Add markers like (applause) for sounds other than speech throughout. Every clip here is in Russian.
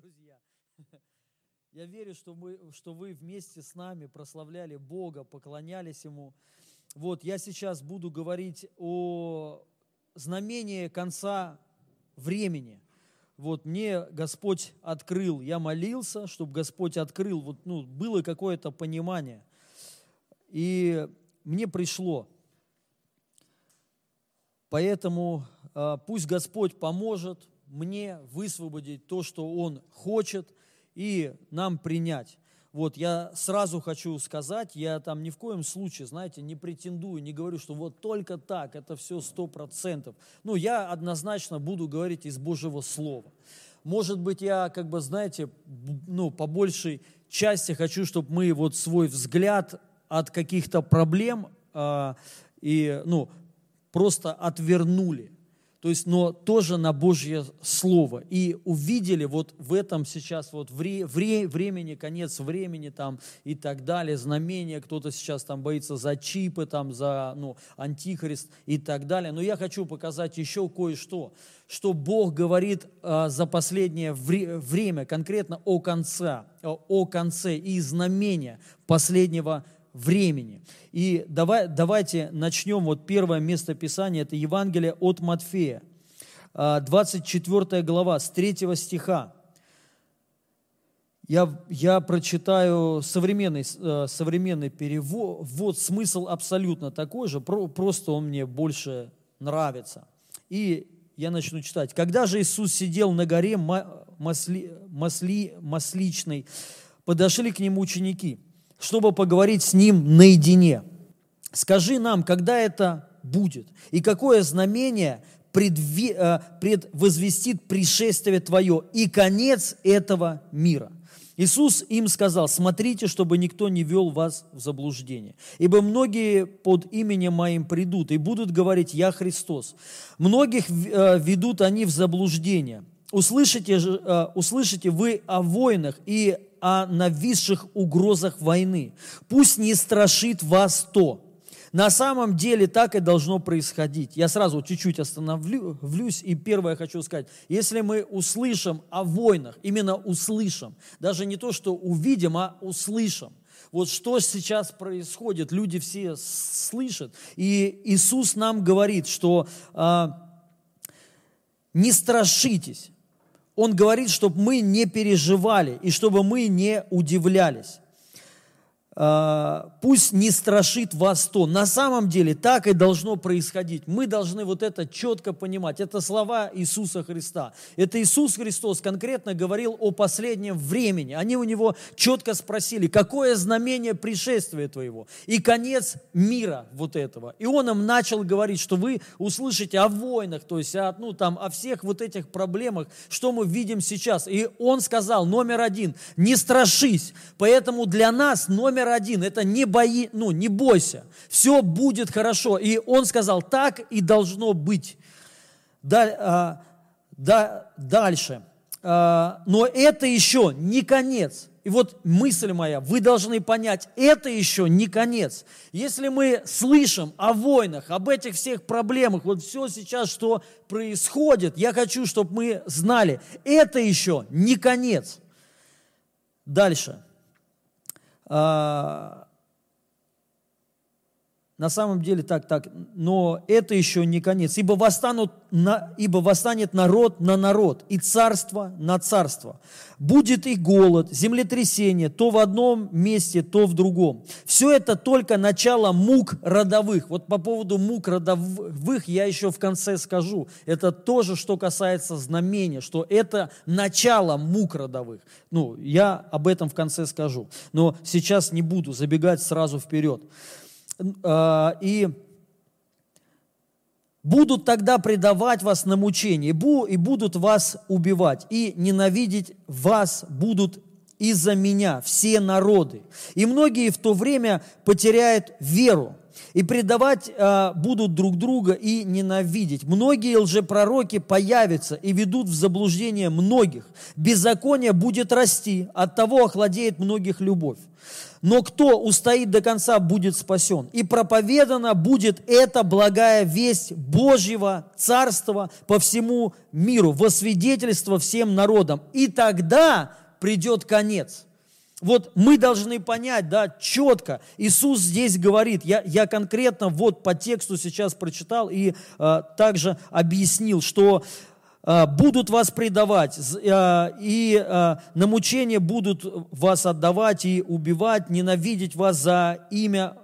друзья. (laughs) Я верю, что, мы, что вы вместе с нами прославляли Бога, поклонялись Ему. Вот, я сейчас буду говорить о знамении конца времени. Вот мне Господь открыл, я молился, чтобы Господь открыл, вот, ну, было какое-то понимание. И мне пришло. Поэтому э, пусть Господь поможет мне высвободить то, что Он хочет, и нам принять. Вот я сразу хочу сказать, я там ни в коем случае, знаете, не претендую, не говорю, что вот только так, это все сто процентов. Ну, я однозначно буду говорить из Божьего Слова. Может быть, я, как бы, знаете, ну, по большей части хочу, чтобы мы вот свой взгляд от каких-то проблем э, и, ну, просто отвернули то есть, но тоже на Божье Слово. И увидели вот в этом сейчас вот вре, вре, времени, конец времени там и так далее, знамения, кто-то сейчас там боится за чипы, там за ну, антихрист и так далее. Но я хочу показать еще кое-что, что Бог говорит а, за последнее вре, время, конкретно о конце, о конце и знамения последнего времени. И давай, давайте начнем. Вот первое место Писания – это Евангелие от Матфея, 24 а, глава, с 3 стиха. Я, я прочитаю современный, э, современный перевод, вот смысл абсолютно такой же, просто он мне больше нравится. И я начну читать. «Когда же Иисус сидел на горе масли, масли, масличной, подошли к нему ученики – чтобы поговорить с Ним наедине. Скажи нам, когда это будет, и какое знамение предви, э, предвозвестит пришествие Твое и конец этого мира. Иисус им сказал, смотрите, чтобы никто не вел вас в заблуждение. Ибо многие под именем Моим придут и будут говорить, Я Христос. Многих э, ведут они в заблуждение. Услышите, э, услышите вы о войнах и о нависших угрозах войны. Пусть не страшит вас то. На самом деле так и должно происходить. Я сразу чуть-чуть остановлюсь, и первое хочу сказать. Если мы услышим о войнах, именно услышим, даже не то, что увидим, а услышим, вот что сейчас происходит, люди все слышат. И Иисус нам говорит, что а, не страшитесь, он говорит, чтобы мы не переживали и чтобы мы не удивлялись. А, пусть не страшит вас то. На самом деле так и должно происходить. Мы должны вот это четко понимать. Это слова Иисуса Христа. Это Иисус Христос конкретно говорил о последнем времени. Они у него четко спросили, какое знамение пришествия твоего и конец мира вот этого. И он им начал говорить, что вы услышите о войнах, то есть о, ну, там, о всех вот этих проблемах, что мы видим сейчас. И он сказал, номер один, не страшись. Поэтому для нас номер номер один – это не, бои, ну, не бойся, все будет хорошо. И он сказал, так и должно быть. Даль, а, да, дальше. А, но это еще не конец. И вот мысль моя, вы должны понять, это еще не конец. Если мы слышим о войнах, об этих всех проблемах, вот все сейчас, что происходит, я хочу, чтобы мы знали, это еще не конец. Дальше. А, на самом деле так, так, но это еще не конец. Ибо, восстанут на, ибо восстанет народ на народ, и царство на царство. Будет и голод, землетрясение, то в одном месте, то в другом. Все это только начало мук родовых. Вот по поводу мук родовых я еще в конце скажу. Это тоже, что касается знамения, что это начало мук родовых. Ну, я об этом в конце скажу. Но сейчас не буду забегать сразу вперед. А, и будут тогда предавать вас на мучение, и будут вас убивать, и ненавидеть вас будут из-за меня все народы. И многие в то время потеряют веру, и предавать а, будут друг друга и ненавидеть. Многие лжепророки появятся и ведут в заблуждение многих. Беззаконие будет расти, от того охладеет многих любовь. Но кто устоит до конца, будет спасен. И проповедана будет эта благая весть Божьего Царства по всему миру, во свидетельство всем народам. И тогда придет конец. Вот мы должны понять, да, четко. Иисус здесь говорит, я, я конкретно вот по тексту сейчас прочитал и э, также объяснил, что будут вас предавать, а, и а, на мучение будут вас отдавать и убивать, ненавидеть вас за имя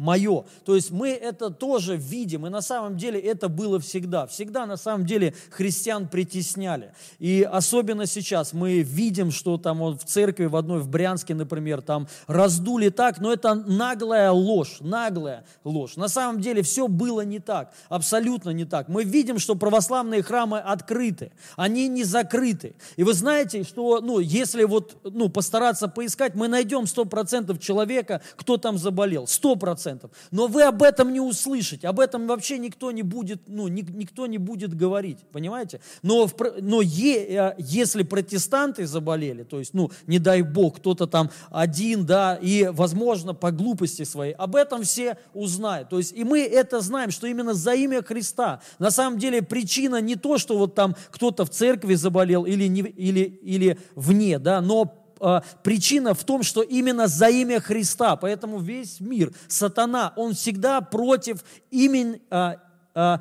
мое. То есть мы это тоже видим, и на самом деле это было всегда. Всегда на самом деле христиан притесняли. И особенно сейчас мы видим, что там вот в церкви в одной, в Брянске, например, там раздули так, но это наглая ложь, наглая ложь. На самом деле все было не так, абсолютно не так. Мы видим, что православные храмы открыты, они не закрыты. И вы знаете, что ну, если вот ну, постараться поискать, мы найдем 100% человека, кто там заболел, 100% процентов. Но вы об этом не услышите, об этом вообще никто не будет, ну, никто не будет говорить, понимаете? Но, в, но е, э, если протестанты заболели, то есть, ну, не дай бог, кто-то там один, да, и, возможно, по глупости своей, об этом все узнают. То есть, и мы это знаем, что именно за имя Христа, на самом деле, причина не то, что вот там кто-то в церкви заболел или, не, или, или вне, да, но причина в том, что именно за имя Христа, поэтому весь мир, сатана, он всегда против имени, а, а,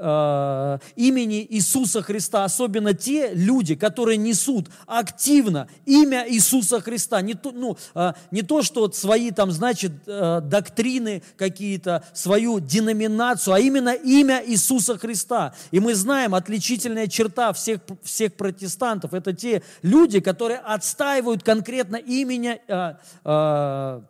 э, имени Иисуса Христа, особенно те люди, которые несут активно имя Иисуса Христа. Не то, ну, э, не то что свои там, значит, э, доктрины какие-то, свою деноминацию, а именно имя Иисуса Христа. И мы знаем, отличительная черта всех, всех протестантов, это те люди, которые отстаивают конкретно э, э,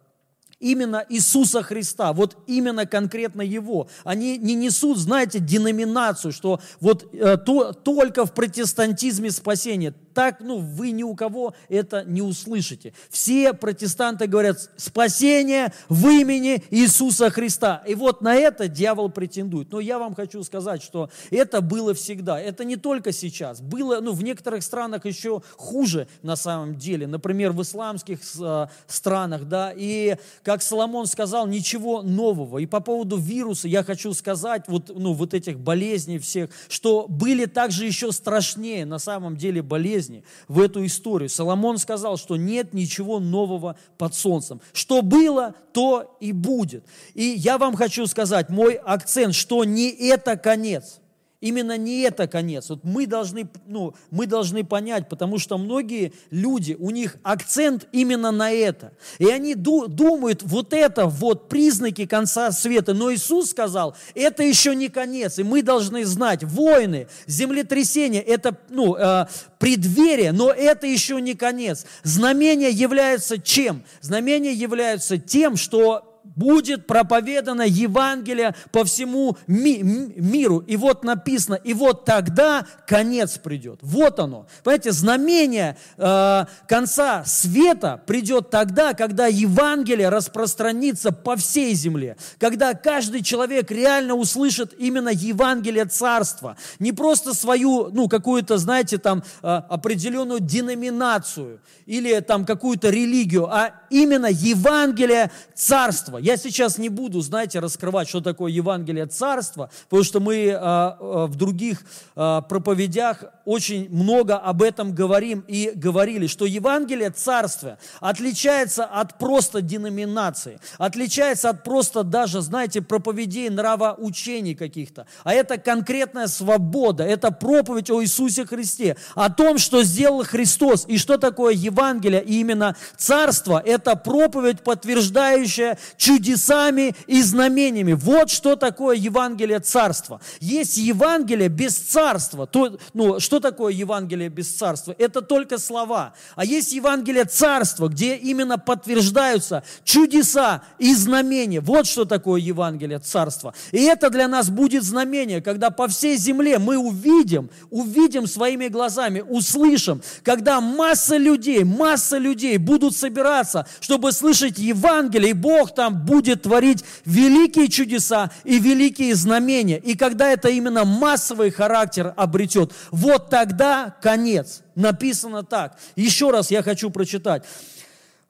именно Иисуса Христа, вот именно конкретно Его. Они не несут, знаете, деноминацию, что вот э, то, только в протестантизме спасение так, ну, вы ни у кого это не услышите. Все протестанты говорят, спасение в имени Иисуса Христа. И вот на это дьявол претендует. Но я вам хочу сказать, что это было всегда. Это не только сейчас. Было, ну, в некоторых странах еще хуже на самом деле. Например, в исламских э, странах, да. И, как Соломон сказал, ничего нового. И по поводу вируса я хочу сказать, вот, ну, вот этих болезней всех, что были также еще страшнее на самом деле болезни, в эту историю. Соломон сказал, что нет ничего нового под солнцем. Что было, то и будет. И я вам хочу сказать, мой акцент, что не это конец. Именно не это конец. Вот мы должны, ну, мы должны понять, потому что многие люди, у них акцент именно на это. И они ду- думают, вот это вот признаки конца света. Но Иисус сказал, это еще не конец. И мы должны знать, войны, землетрясения, это ну, э, преддверие, но это еще не конец. Знамения являются чем? Знамения являются тем, что будет проповедано Евангелие по всему ми- миру. И вот написано, и вот тогда конец придет. Вот оно. Понимаете, знамение э, конца света придет тогда, когда Евангелие распространится по всей земле. Когда каждый человек реально услышит именно Евангелие Царства. Не просто свою, ну, какую-то, знаете, там, э, определенную деноминацию или там какую-то религию, а именно Евангелие Царства. Я сейчас не буду, знаете, раскрывать, что такое Евангелие Царства, потому что мы а, а, в других а, проповедях очень много об этом говорим и говорили, что Евангелие Царства отличается от просто деноминации, отличается от просто даже, знаете, проповедей, нравоучений каких-то. А это конкретная свобода, это проповедь о Иисусе Христе, о том, что сделал Христос и что такое Евангелие и именно Царство. Это проповедь, подтверждающая чудесами и знамениями. Вот что такое Евангелие Царства. Есть Евангелие без Царства. То, ну, что такое Евангелие без царства? Это только слова. А есть Евангелие царства, где именно подтверждаются чудеса и знамения. Вот что такое Евангелие царства. И это для нас будет знамение, когда по всей земле мы увидим, увидим своими глазами, услышим, когда масса людей, масса людей будут собираться, чтобы слышать Евангелие, и Бог там будет творить великие чудеса и великие знамения. И когда это именно массовый характер обретет, вот тогда конец. Написано так. Еще раз я хочу прочитать.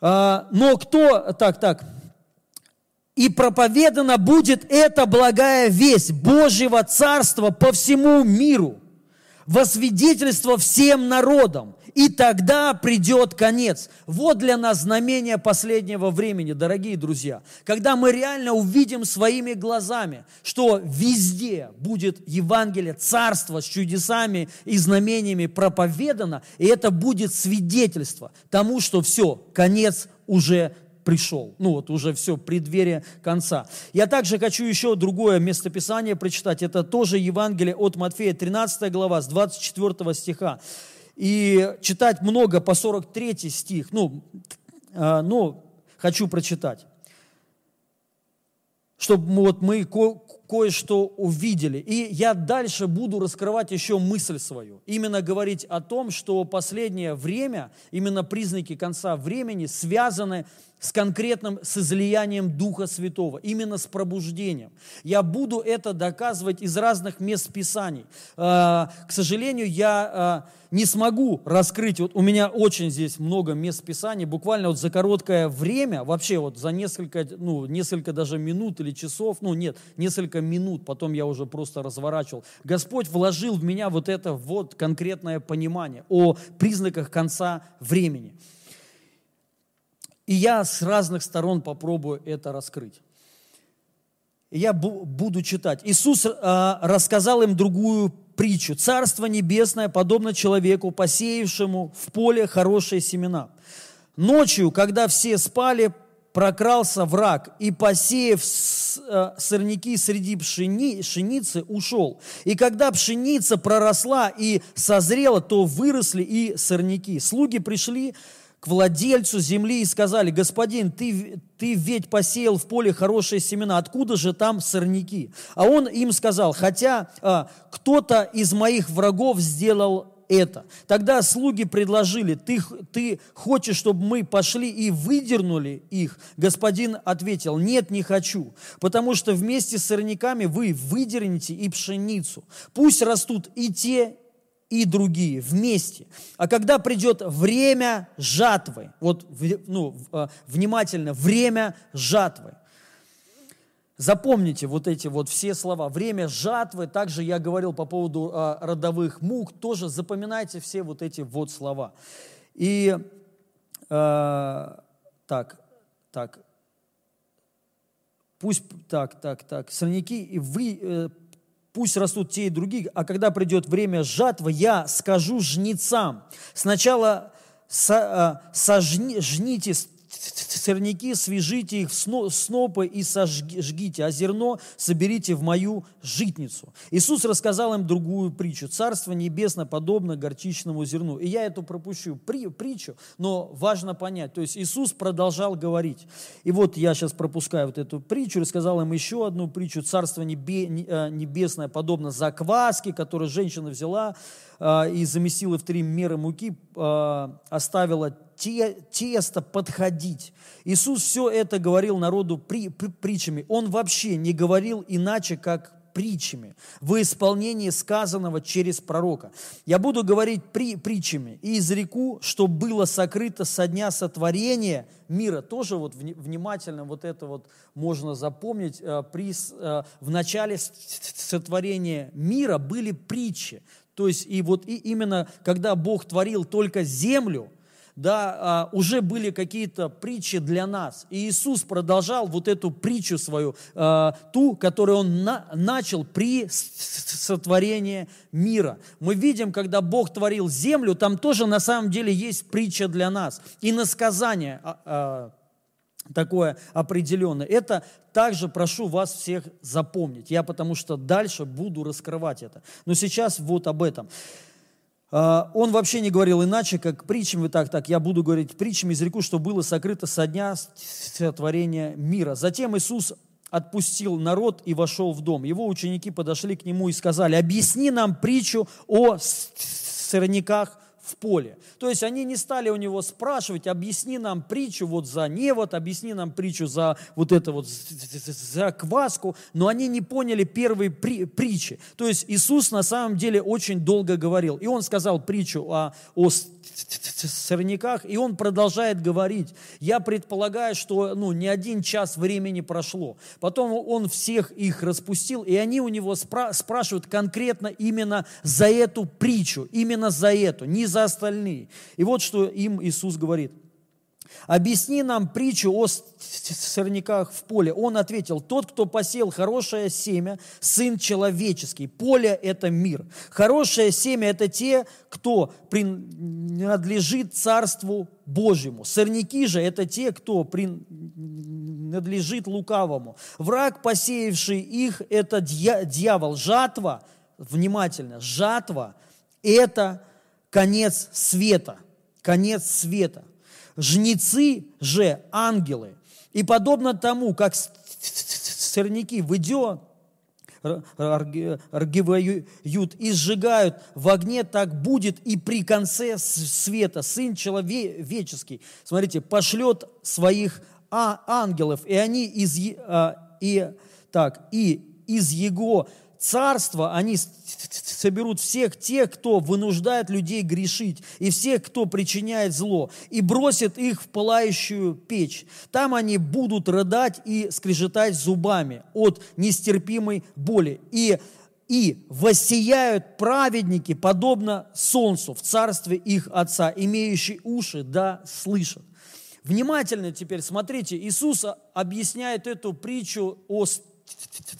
А, но кто, так, так, и проповедана будет эта благая весть Божьего Царства по всему миру, во свидетельство всем народам, и тогда придет конец. Вот для нас знамение последнего времени, дорогие друзья, когда мы реально увидим своими глазами, что везде будет Евангелие, Царство с чудесами и знамениями проповедано, и это будет свидетельство тому, что все, конец уже пришел. Ну вот уже все, преддверие конца. Я также хочу еще другое местописание прочитать. Это тоже Евангелие от Матфея, 13 глава, с 24 стиха. И читать много по 43 стих. Ну, но хочу прочитать. Чтобы вот мы кое-что увидели. И я дальше буду раскрывать еще мысль свою. Именно говорить о том, что последнее время, именно признаки конца времени связаны с конкретным, с излиянием Духа Святого, именно с пробуждением. Я буду это доказывать из разных мест Писаний. А, к сожалению, я а, не смогу раскрыть, вот у меня очень здесь много мест Писаний, буквально вот за короткое время, вообще вот за несколько, ну, несколько даже минут или часов, ну нет, несколько минут, потом я уже просто разворачивал. Господь вложил в меня вот это вот конкретное понимание о признаках конца времени. И я с разных сторон попробую это раскрыть. Я буду читать. Иисус а, рассказал им другую притчу. Царство небесное подобно человеку, посеявшему в поле хорошие семена. Ночью, когда все спали, прокрался враг и, посеяв а, сорняки среди пшени, пшеницы, ушел. И когда пшеница проросла и созрела, то выросли и сорняки. Слуги пришли, к владельцу земли и сказали, господин, ты, ты ведь посеял в поле хорошие семена, откуда же там сорняки? А он им сказал, хотя а, кто-то из моих врагов сделал это. Тогда слуги предложили, ты, ты хочешь, чтобы мы пошли и выдернули их? Господин ответил, нет, не хочу, потому что вместе с сорняками вы выдернете и пшеницу. Пусть растут и те, и другие вместе. А когда придет время жатвы, вот ну, а, внимательно, время жатвы, Запомните вот эти вот все слова. Время жатвы, также я говорил по поводу а, родовых мук, тоже запоминайте все вот эти вот слова. И э, так, так, пусть так, так, так, сорняки и вы э, пусть растут те и другие, а когда придет время жатвы, я скажу жнецам, сначала со, а, сожните сорняки, свяжите их в снопы и сожгите, а зерно соберите в мою житницу. Иисус рассказал им другую притчу. Царство небесно подобно горчичному зерну. И я эту пропущу при, притчу, но важно понять. То есть Иисус продолжал говорить. И вот я сейчас пропускаю вот эту притчу, рассказал им еще одну притчу. Царство небе, э, небесное подобно закваске, которую женщина взяла э, и замесила в три меры муки, э, оставила те, тесто подходить. Иисус все это говорил народу при, при, притчами. Он вообще не говорил иначе, как притчами, в исполнении сказанного через пророка. Я буду говорить при, притчами и изреку, что было сокрыто со дня сотворения мира. Тоже вот внимательно вот это вот можно запомнить. Э, при, э, в начале сотворения мира были притчи. То есть и вот и именно когда Бог творил только землю – да, а, уже были какие-то притчи для нас. И Иисус продолжал вот эту притчу свою, а, ту, которую Он на, начал при сотворении мира. Мы видим, когда Бог творил землю, там тоже на самом деле есть притча для нас. И насказание а, такое определенное. Это также прошу вас всех запомнить. Я потому что дальше буду раскрывать это. Но сейчас вот об этом. А, он вообще не говорил иначе, как притчами, так, так, я буду говорить притчами из реку, что было сокрыто со дня сотворения мира. Затем Иисус отпустил народ и вошел в дом. Его ученики подошли к нему и сказали, объясни нам притчу о сорняках в поле. То есть они не стали у него спрашивать, объясни нам притчу вот за невод, объясни нам притчу за вот это вот, за кваску, но они не поняли первые при, притчи. То есть Иисус на самом деле очень долго говорил. И он сказал притчу о, о сорняках, и он продолжает говорить. Я предполагаю, что ну, не один час времени прошло. Потом он всех их распустил, и они у него спра- спрашивают конкретно именно за эту притчу, именно за эту, не за остальные. И вот что им Иисус говорит. Объясни нам притчу о сорняках в поле. Он ответил, тот, кто посеял хорошее семя, сын человеческий. Поле – это мир. Хорошее семя – это те, кто принадлежит Царству Божьему. Сорняки же – это те, кто принадлежит лукавому. Враг, посеявший их, это дьявол. Жатва, внимательно, жатва – это конец света. Конец света. Жнецы же ангелы. И подобно тому, как сорняки в идё аргивают и сжигают в огне, так будет и при конце света Сын человеческий, смотрите, пошлет своих а, ангелов, и они из, а, и, так, и из Его царства они соберут всех тех, кто вынуждает людей грешить, и всех, кто причиняет зло, и бросят их в пылающую печь. Там они будут рыдать и скрежетать зубами от нестерпимой боли. И и воссияют праведники, подобно солнцу, в царстве их Отца, имеющие уши, да слышат. Внимательно теперь смотрите, Иисус объясняет эту притчу о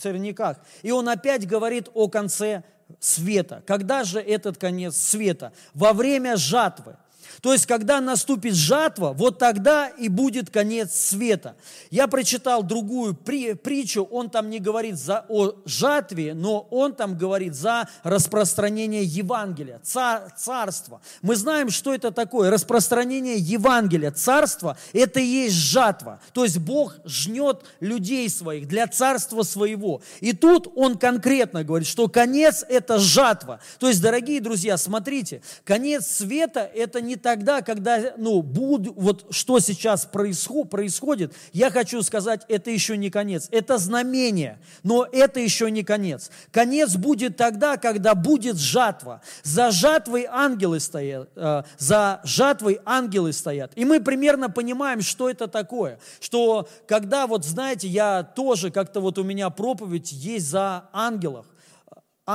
сорняках. И он опять говорит о конце света. Когда же этот конец света? Во время жатвы. То есть, когда наступит жатва, вот тогда и будет конец света. Я прочитал другую при, притчу, он там не говорит за, о жатве, но он там говорит за распространение Евангелия, цар, царство. Мы знаем, что это такое. Распространение Евангелия, царство – это и есть жатва. То есть, Бог жнет людей своих для царства своего. И тут он конкретно говорит, что конец – это жатва. То есть, дорогие друзья, смотрите, конец света – это не тогда, когда, ну, буд, вот что сейчас происход, происходит, я хочу сказать, это еще не конец. Это знамение, но это еще не конец. Конец будет тогда, когда будет жатва. За жатвой ангелы стоят, э, за жатвой ангелы стоят. И мы примерно понимаем, что это такое. Что когда, вот знаете, я тоже, как-то вот у меня проповедь есть за ангелов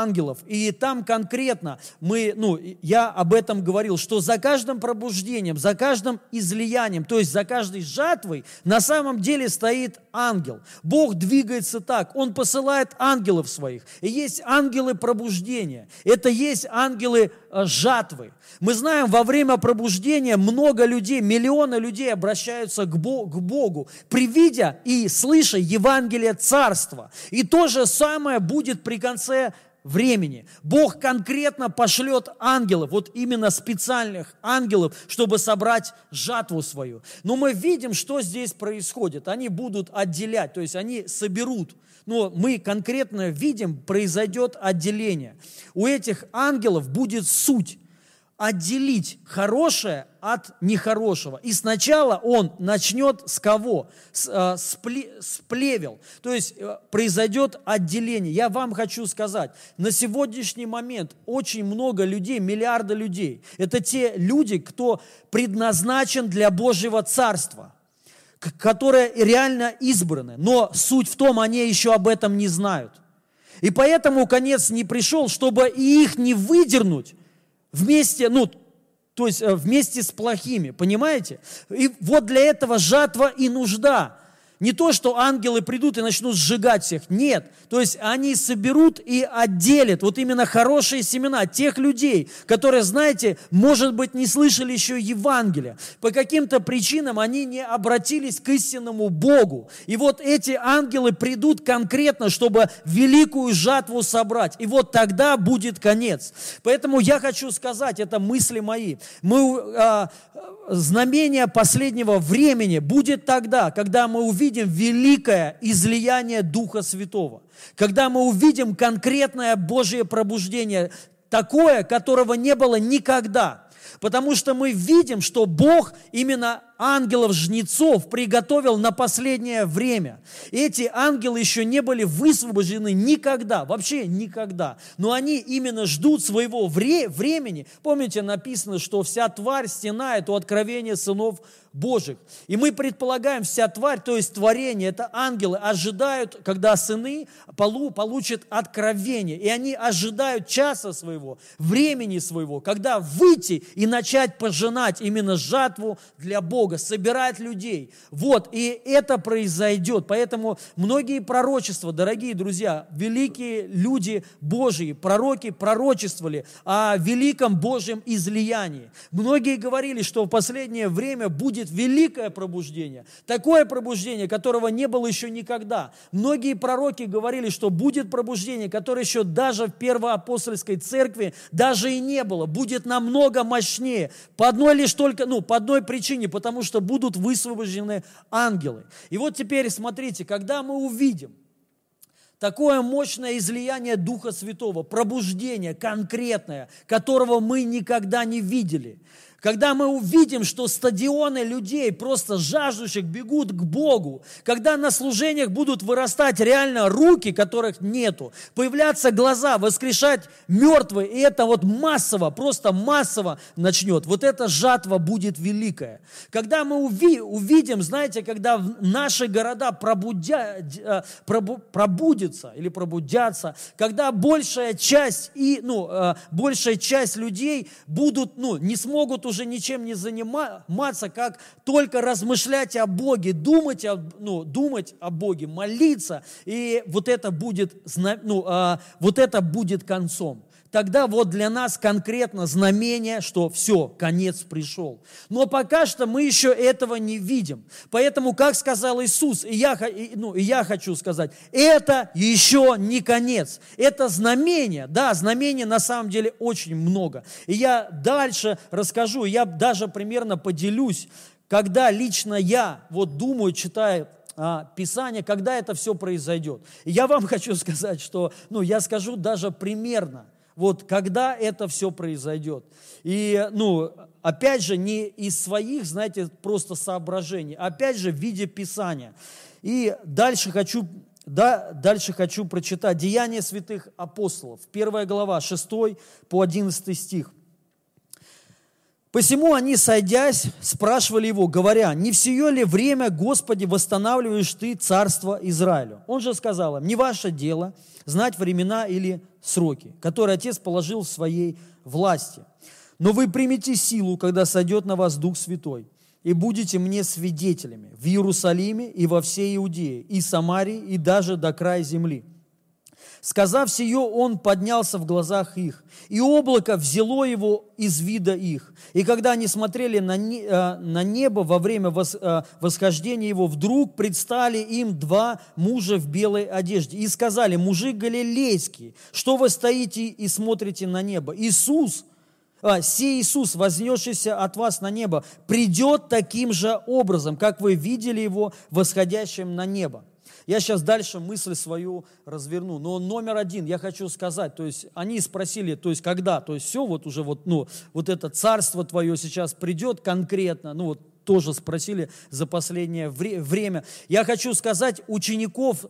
ангелов. И там конкретно мы, ну, я об этом говорил, что за каждым пробуждением, за каждым излиянием, то есть за каждой жатвой на самом деле стоит ангел. Бог двигается так, Он посылает ангелов своих. И есть ангелы пробуждения, это есть ангелы э, жатвы. Мы знаем, во время пробуждения много людей, миллионы людей обращаются к Богу, привидя и слыша Евангелие Царства. И то же самое будет при конце времени. Бог конкретно пошлет ангелов, вот именно специальных ангелов, чтобы собрать жатву свою. Но мы видим, что здесь происходит. Они будут отделять, то есть они соберут. Но мы конкретно видим, произойдет отделение. У этих ангелов будет суть отделить хорошее от нехорошего. И сначала он начнет с кого? С, э, с, пле, с плевел. То есть э, произойдет отделение. Я вам хочу сказать, на сегодняшний момент очень много людей, миллиарды людей. Это те люди, кто предназначен для Божьего Царства которые реально избраны. Но суть в том, они еще об этом не знают. И поэтому конец не пришел, чтобы и их не выдернуть, вместе, ну, то есть э, вместе с плохими, понимаете? И вот для этого жатва и нужда. Не то, что ангелы придут и начнут сжигать всех. Нет. То есть они соберут и отделят вот именно хорошие семена тех людей, которые, знаете, может быть, не слышали еще Евангелия. По каким-то причинам они не обратились к истинному Богу. И вот эти ангелы придут конкретно, чтобы великую жатву собрать. И вот тогда будет конец. Поэтому я хочу сказать, это мысли мои. Мы, а, знамение последнего времени будет тогда, когда мы увидим великое излияние Духа Святого, когда мы увидим конкретное Божье пробуждение, такое, которого не было никогда. Потому что мы видим, что Бог именно ангелов-жнецов приготовил на последнее время. Эти ангелы еще не были высвобождены никогда, вообще никогда. Но они именно ждут своего вре- времени. Помните, написано, что вся тварь стенает у откровения сынов Божьих. И мы предполагаем, вся тварь, то есть творение, это ангелы, ожидают, когда сыны полу, получат откровение. И они ожидают часа своего, времени своего, когда выйти и начать пожинать именно жатву для Бога, собирать людей. Вот, и это произойдет. Поэтому многие пророчества, дорогие друзья, великие люди Божьи, пророки пророчествовали о великом Божьем излиянии. Многие говорили, что в последнее время будет великое пробуждение, такое пробуждение, которого не было еще никогда. Многие пророки говорили, что будет пробуждение, которое еще даже в первоапостольской церкви даже и не было, будет намного мощнее. По одной лишь только, ну, по одной причине, потому что будут высвобождены ангелы. И вот теперь смотрите, когда мы увидим, такое мощное излияние Духа Святого, пробуждение конкретное, которого мы никогда не видели когда мы увидим, что стадионы людей, просто жаждущих, бегут к Богу, когда на служениях будут вырастать реально руки, которых нету, появляться глаза, воскрешать мертвые, и это вот массово, просто массово начнет. Вот эта жатва будет великая. Когда мы уви, увидим, знаете, когда наши города пробудя, э, пробу, пробудятся или пробудятся, когда большая часть, и, ну, э, большая часть людей будут, ну, не смогут уже уже ничем не заниматься, как только размышлять о Боге, думать о, ну, думать о Боге, молиться, и вот это будет, ну, а, вот это будет концом тогда вот для нас конкретно знамение, что все, конец пришел. Но пока что мы еще этого не видим. Поэтому, как сказал Иисус, и я, ну, и я хочу сказать, это еще не конец. Это знамение. Да, знамений на самом деле очень много. И я дальше расскажу, я даже примерно поделюсь, когда лично я вот думаю, читаю а, Писание, когда это все произойдет. И я вам (laughs) хочу сказать, что, ну, я скажу даже примерно – вот когда это все произойдет. И, ну, опять же, не из своих, знаете, просто соображений, опять же, в виде Писания. И дальше хочу, да, дальше хочу прочитать Деяния святых апостолов, первая глава, 6 по 11 стих. Посему они, сойдясь, спрашивали его, говоря, не в сие ли время, Господи, восстанавливаешь ты царство Израилю? Он же сказал им, не ваше дело знать времена или сроки, которые Отец положил в своей власти. Но вы примете силу, когда сойдет на вас Дух Святой, и будете мне свидетелями в Иерусалиме и во всей Иудее, и Самарии, и даже до края земли. Сказав сие, он поднялся в глазах их, и облако взяло его из вида их. И когда они смотрели на, э, небо во время э, восхождения его, вдруг предстали им два мужа в белой одежде и сказали, мужи галилейские, что вы стоите и смотрите на небо? Иисус, а, сей Иисус, вознесшийся от вас на небо, придет таким же образом, как вы видели его восходящим на небо. Я сейчас дальше мысль свою разверну. Но номер один, я хочу сказать, то есть они спросили, то есть когда, то есть все, вот уже вот, ну, вот это царство твое сейчас придет конкретно, ну вот тоже спросили за последнее время. Я хочу сказать, учеников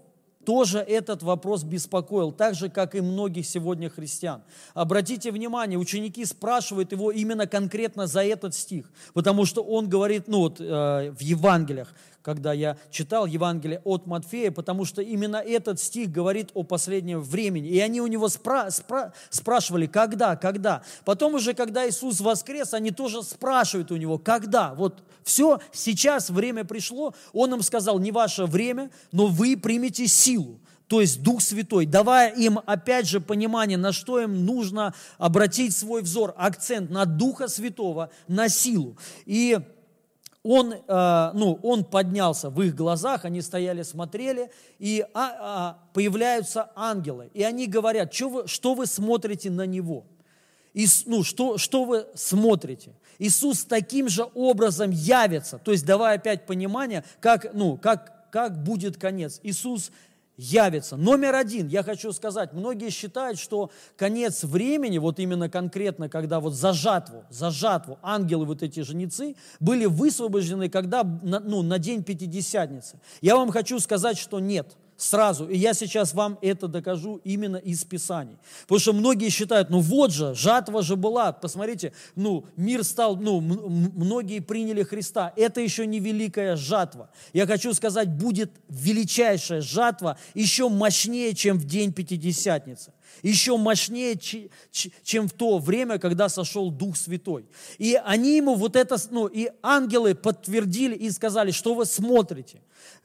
тоже этот вопрос беспокоил, так же, как и многих сегодня христиан. Обратите внимание, ученики спрашивают его именно конкретно за этот стих, потому что он говорит, ну вот э, в Евангелиях, когда я читал Евангелие от Матфея, потому что именно этот стих говорит о последнем времени. И они у него спра- спра- спрашивали, когда, когда. Потом уже, когда Иисус воскрес, они тоже спрашивают у него, когда. Вот все, сейчас время пришло. Он им сказал, не ваше время, но вы примете силу то есть Дух Святой, давая им опять же понимание, на что им нужно обратить свой взор, акцент на Духа Святого, на силу. И он, э, ну, он поднялся в их глазах, они стояли, смотрели, и а, а, появляются ангелы, и они говорят, что вы, что вы смотрите на него? И, ну, что, что вы смотрите? Иисус таким же образом явится, то есть давая опять понимание, как, ну, как, как будет конец. Иисус явится. Номер один, я хочу сказать, многие считают, что конец времени, вот именно конкретно, когда вот за жатву, за жатву ангелы, вот эти женицы, были высвобождены, когда, ну, на день Пятидесятницы. Я вам хочу сказать, что нет – сразу. И я сейчас вам это докажу именно из Писаний. Потому что многие считают, ну вот же, жатва же была. Посмотрите, ну мир стал, ну многие приняли Христа. Это еще не великая жатва. Я хочу сказать, будет величайшая жатва, еще мощнее, чем в день Пятидесятницы еще мощнее, чем в то время, когда сошел Дух Святой. И они ему вот это, ну, и ангелы подтвердили и сказали, что вы смотрите.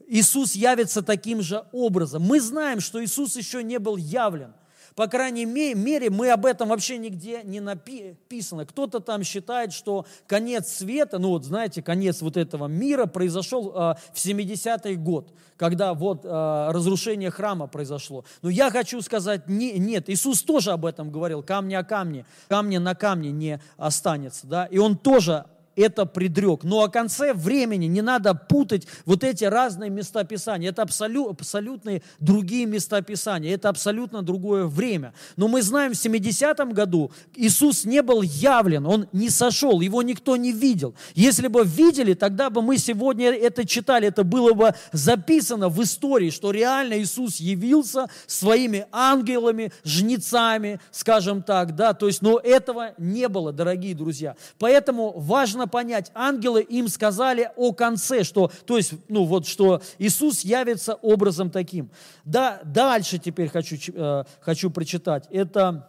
Иисус явится таким же образом. Мы знаем, что Иисус еще не был явлен. По крайней мере, мы об этом вообще нигде не написано. Кто-то там считает, что конец света, ну вот знаете, конец вот этого мира произошел э, в 70-й год, когда вот э, разрушение храма произошло. Но я хочу сказать, не, нет, Иисус тоже об этом говорил, камни о камне, камни на камне не останется. Да? И Он тоже это предрек. Но о конце времени не надо путать вот эти разные места Писания. Это абсолют, абсолютные другие места Писания. Это абсолютно другое время. Но мы знаем, в 70-м году Иисус не был явлен, Он не сошел, Его никто не видел. Если бы видели, тогда бы мы сегодня это читали, это было бы записано в истории, что реально Иисус явился своими ангелами, жнецами, скажем так, да, то есть, но этого не было, дорогие друзья. Поэтому важно понять, ангелы им сказали о конце, что, то есть, ну вот, что Иисус явится образом таким. Да, дальше теперь хочу, э, хочу прочитать. Это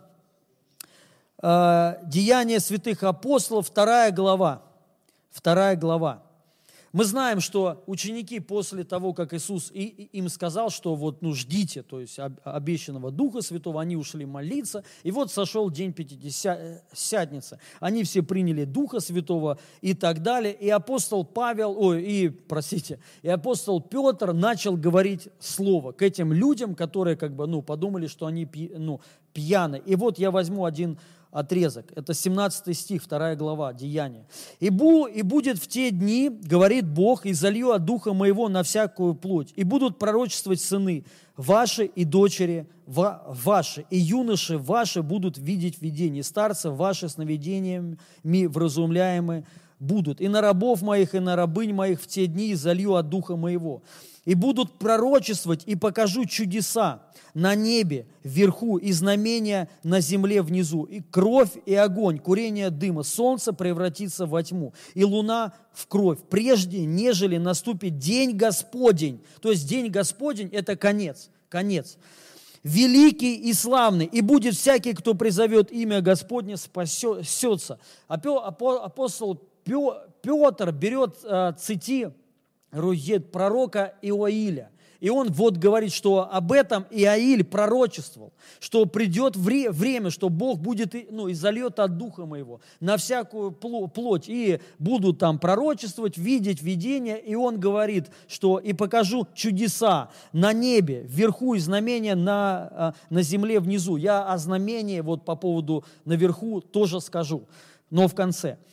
э, Деяния святых апостолов, вторая глава. Вторая глава. Мы знаем, что ученики после того, как Иисус им сказал, что вот, ну, ждите, то есть обещанного Духа Святого, они ушли молиться, и вот сошел день Пятидесятницы. Они все приняли Духа Святого и так далее, и апостол Павел, ой, и, простите, и апостол Петр начал говорить слово к этим людям, которые как бы, ну, подумали, что они, ну, пьяны. И вот я возьму один отрезок. Это 17 стих, 2 глава, Деяния. «И, бу, «И будет в те дни, говорит Бог, и залью от Духа Моего на всякую плоть, и будут пророчествовать сыны ваши и дочери ваши, и юноши ваши будут видеть видения, старцы ваши сновидениями вразумляемы будут. И на рабов моих, и на рабынь моих в те дни залью от Духа Моего. И будут пророчествовать, и покажу чудеса, на небе вверху и знамения на земле внизу, и кровь и огонь, курение дыма, солнце превратится во тьму, и луна в кровь, прежде, нежели наступит день Господень. То есть день Господень – это конец, конец. Великий и славный, и будет всякий, кто призовет имя Господне, спасется. Апостол Петр берет э, цитирует пророка Иоиля – и он вот говорит, что об этом Иаиль пророчествовал, что придет вре- время, что Бог будет, ну, и зальет от Духа Моего на всякую плоть, и будут там пророчествовать, видеть видения. И он говорит, что и покажу чудеса на небе, вверху и знамения на, а, на земле внизу. Я о знамении вот по поводу наверху тоже скажу, но в конце –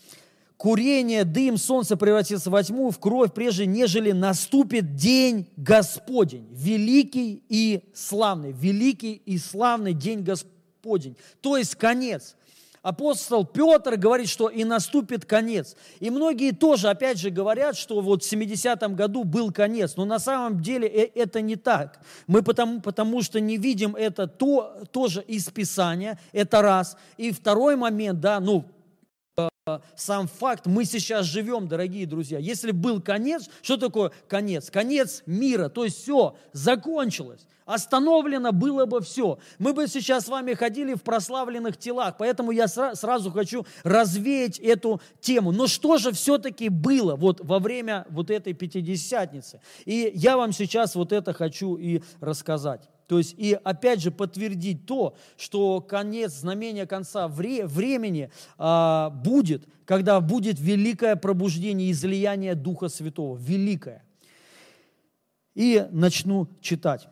курение, дым, солнце превратится во тьму, в кровь, прежде нежели наступит день Господень, великий и славный, великий и славный день Господень, то есть конец. Апостол Петр говорит, что и наступит конец. И многие тоже, опять же, говорят, что вот в 70-м году был конец. Но на самом деле э, это не так. Мы потому, потому что не видим это то, тоже из Писания, это раз. И второй момент, да, ну, сам факт, мы сейчас живем, дорогие друзья. Если был конец, что такое конец? Конец мира, то есть все, закончилось. Остановлено было бы все. Мы бы сейчас с вами ходили в прославленных телах, поэтому я сразу хочу развеять эту тему. Но что же все-таки было вот во время вот этой Пятидесятницы? И я вам сейчас вот это хочу и рассказать. То есть и опять же подтвердить то, что конец, знамения конца вре, времени а, будет, когда будет великое пробуждение, излияние Духа Святого. Великое. И начну читать.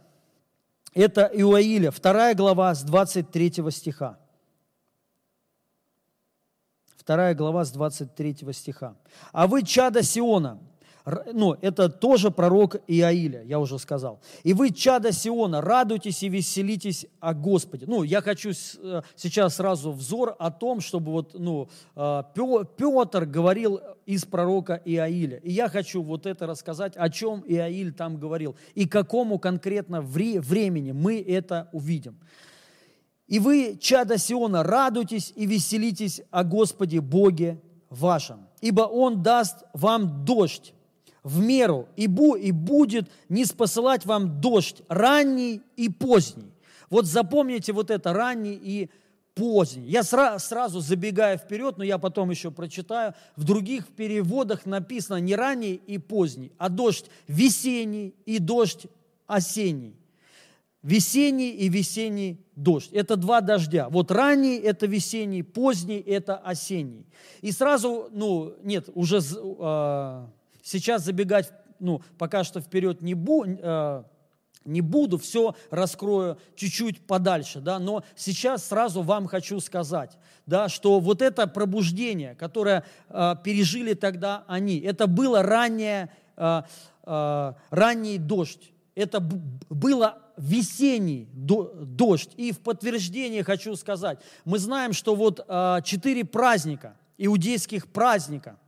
Это Иоиля, 2 глава с 23 стиха. 2 глава с 23 стиха. «А вы, чада Сиона, ну, это тоже пророк Иаиля, я уже сказал. «И вы, чада Сиона, радуйтесь и веселитесь о Господе». Ну, я хочу э, сейчас сразу взор о том, чтобы вот, ну, э, Петр говорил из пророка Иаиля. И я хочу вот это рассказать, о чем Иаиль там говорил, и какому конкретно времени мы это увидим. «И вы, чада Сиона, радуйтесь и веселитесь о Господе Боге вашем, ибо Он даст вам дождь в меру, и, бу, и будет не спосылать вам дождь ранний и поздний. Вот запомните вот это ранний и поздний. Я сра, сразу забегаю вперед, но я потом еще прочитаю. В других переводах написано не ранний и поздний, а дождь весенний и дождь осенний. Весенний и весенний дождь. Это два дождя. Вот ранний – это весенний, поздний – это осенний. И сразу, ну, нет, уже э, Сейчас забегать, ну, пока что вперед не, бу, э, не буду, все раскрою чуть-чуть подальше, да, но сейчас сразу вам хочу сказать, да, что вот это пробуждение, которое э, пережили тогда они, это было раннее, э, э, ранний дождь, это было весенний дождь. И в подтверждение хочу сказать, мы знаем, что вот э, четыре праздника, иудейских праздника –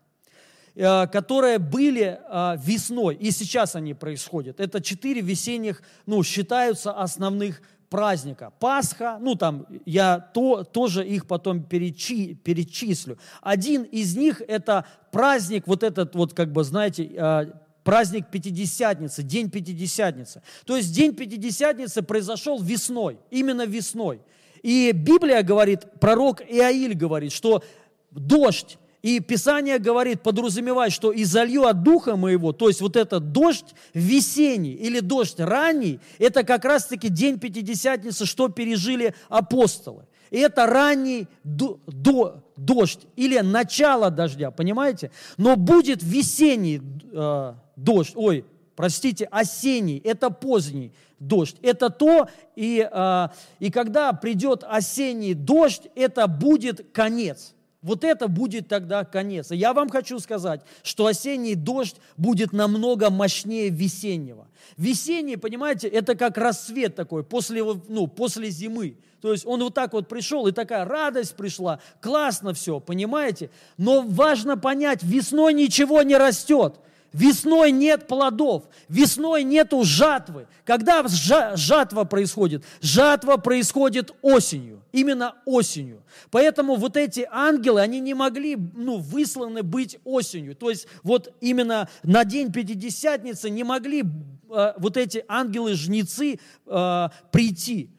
которые были э, весной, и сейчас они происходят. Это четыре весенних, ну, считаются основных праздника. Пасха, ну там я то, тоже их потом перечи, перечислю. Один из них это праздник, вот этот вот как бы, знаете, э, праздник Пятидесятницы, День Пятидесятницы. То есть День Пятидесятницы произошел весной, именно весной. И Библия говорит, пророк Иаиль говорит, что дождь и Писание говорит, подразумевает, что «и залью от Духа моего», то есть вот этот дождь весенний или дождь ранний, это как раз-таки день Пятидесятницы, что пережили апостолы. И это ранний до, до, дождь или начало дождя, понимаете? Но будет весенний э, дождь, ой, простите, осенний, это поздний дождь. Это то, и, э, и когда придет осенний дождь, это будет конец – вот это будет тогда конец. И я вам хочу сказать, что осенний дождь будет намного мощнее весеннего. Весенний, понимаете, это как рассвет такой после, ну, после зимы. То есть он вот так вот пришел, и такая радость пришла, классно все, понимаете? Но важно понять, весной ничего не растет. Весной нет плодов, весной нету жатвы. Когда жатва происходит? Жатва происходит осенью, именно осенью. Поэтому вот эти ангелы, они не могли ну, высланы быть осенью. То есть вот именно на день Пятидесятницы не могли э, вот эти ангелы-жнецы э, прийти.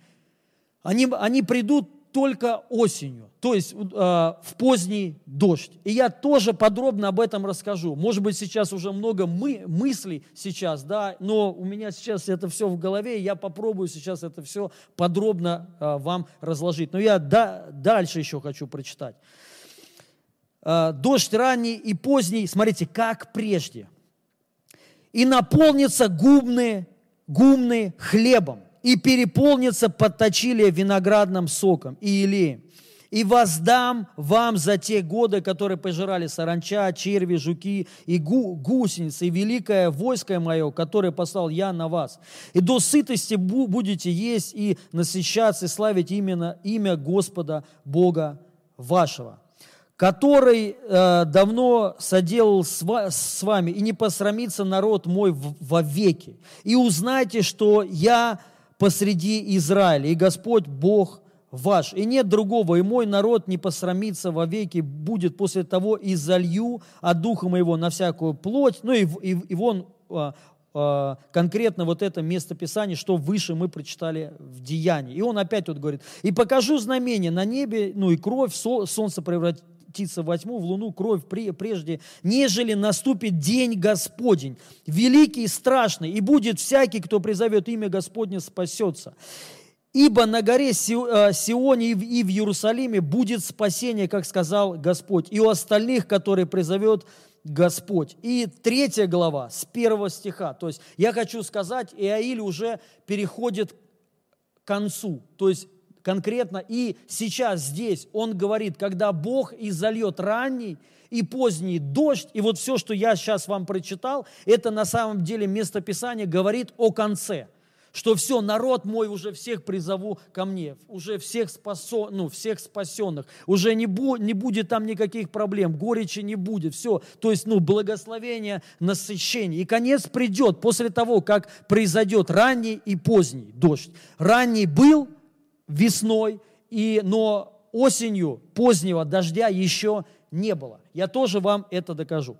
Они, они придут только осенью, то есть э, в поздний дождь. И я тоже подробно об этом расскажу. Может быть, сейчас уже много мы, мыслей сейчас, да, но у меня сейчас это все в голове, и я попробую сейчас это все подробно э, вам разложить. Но я да, дальше еще хочу прочитать. Э, дождь ранний и поздний, смотрите, как прежде. И наполнится гумны, гумны хлебом и переполнится подточили виноградным соком и илеем. И воздам вам за те годы, которые пожирали саранча, черви, жуки и гу, гусеницы, и великое войско мое, которое послал я на вас. И до сытости будете есть и насыщаться, и славить именно имя Господа Бога вашего который э, давно соделал с, с вами, и не посрамится народ мой вовеки. И узнайте, что я посреди Израиля, и Господь Бог ваш. И нет другого, и мой народ не посрамится вовеки, будет после того и залью от Духа моего на всякую плоть. Ну и, и, и вон а, а, конкретно вот это место Писания, что выше мы прочитали в Деянии. И он опять тут говорит, и покажу знамение на небе, ну и кровь, солнце превратит птица восьму, в луну кровь прежде, нежели наступит день Господень, великий и страшный, и будет всякий, кто призовет имя Господне, спасется. Ибо на горе э, Сионе и в Иерусалиме будет спасение, как сказал Господь, и у остальных, которые призовет Господь. И третья глава с первого стиха. То есть я хочу сказать, Иаиль уже переходит к концу. То есть конкретно и сейчас здесь он говорит, когда Бог изольет ранний и поздний дождь, и вот все, что я сейчас вам прочитал, это на самом деле местописание говорит о конце – что все, народ мой уже всех призову ко мне, уже всех, спасо, ну, всех спасенных, уже не, бу, не будет там никаких проблем, горечи не будет, все, то есть, ну, благословение, насыщение. И конец придет после того, как произойдет ранний и поздний дождь. Ранний был весной, и, но осенью позднего дождя еще не было. Я тоже вам это докажу.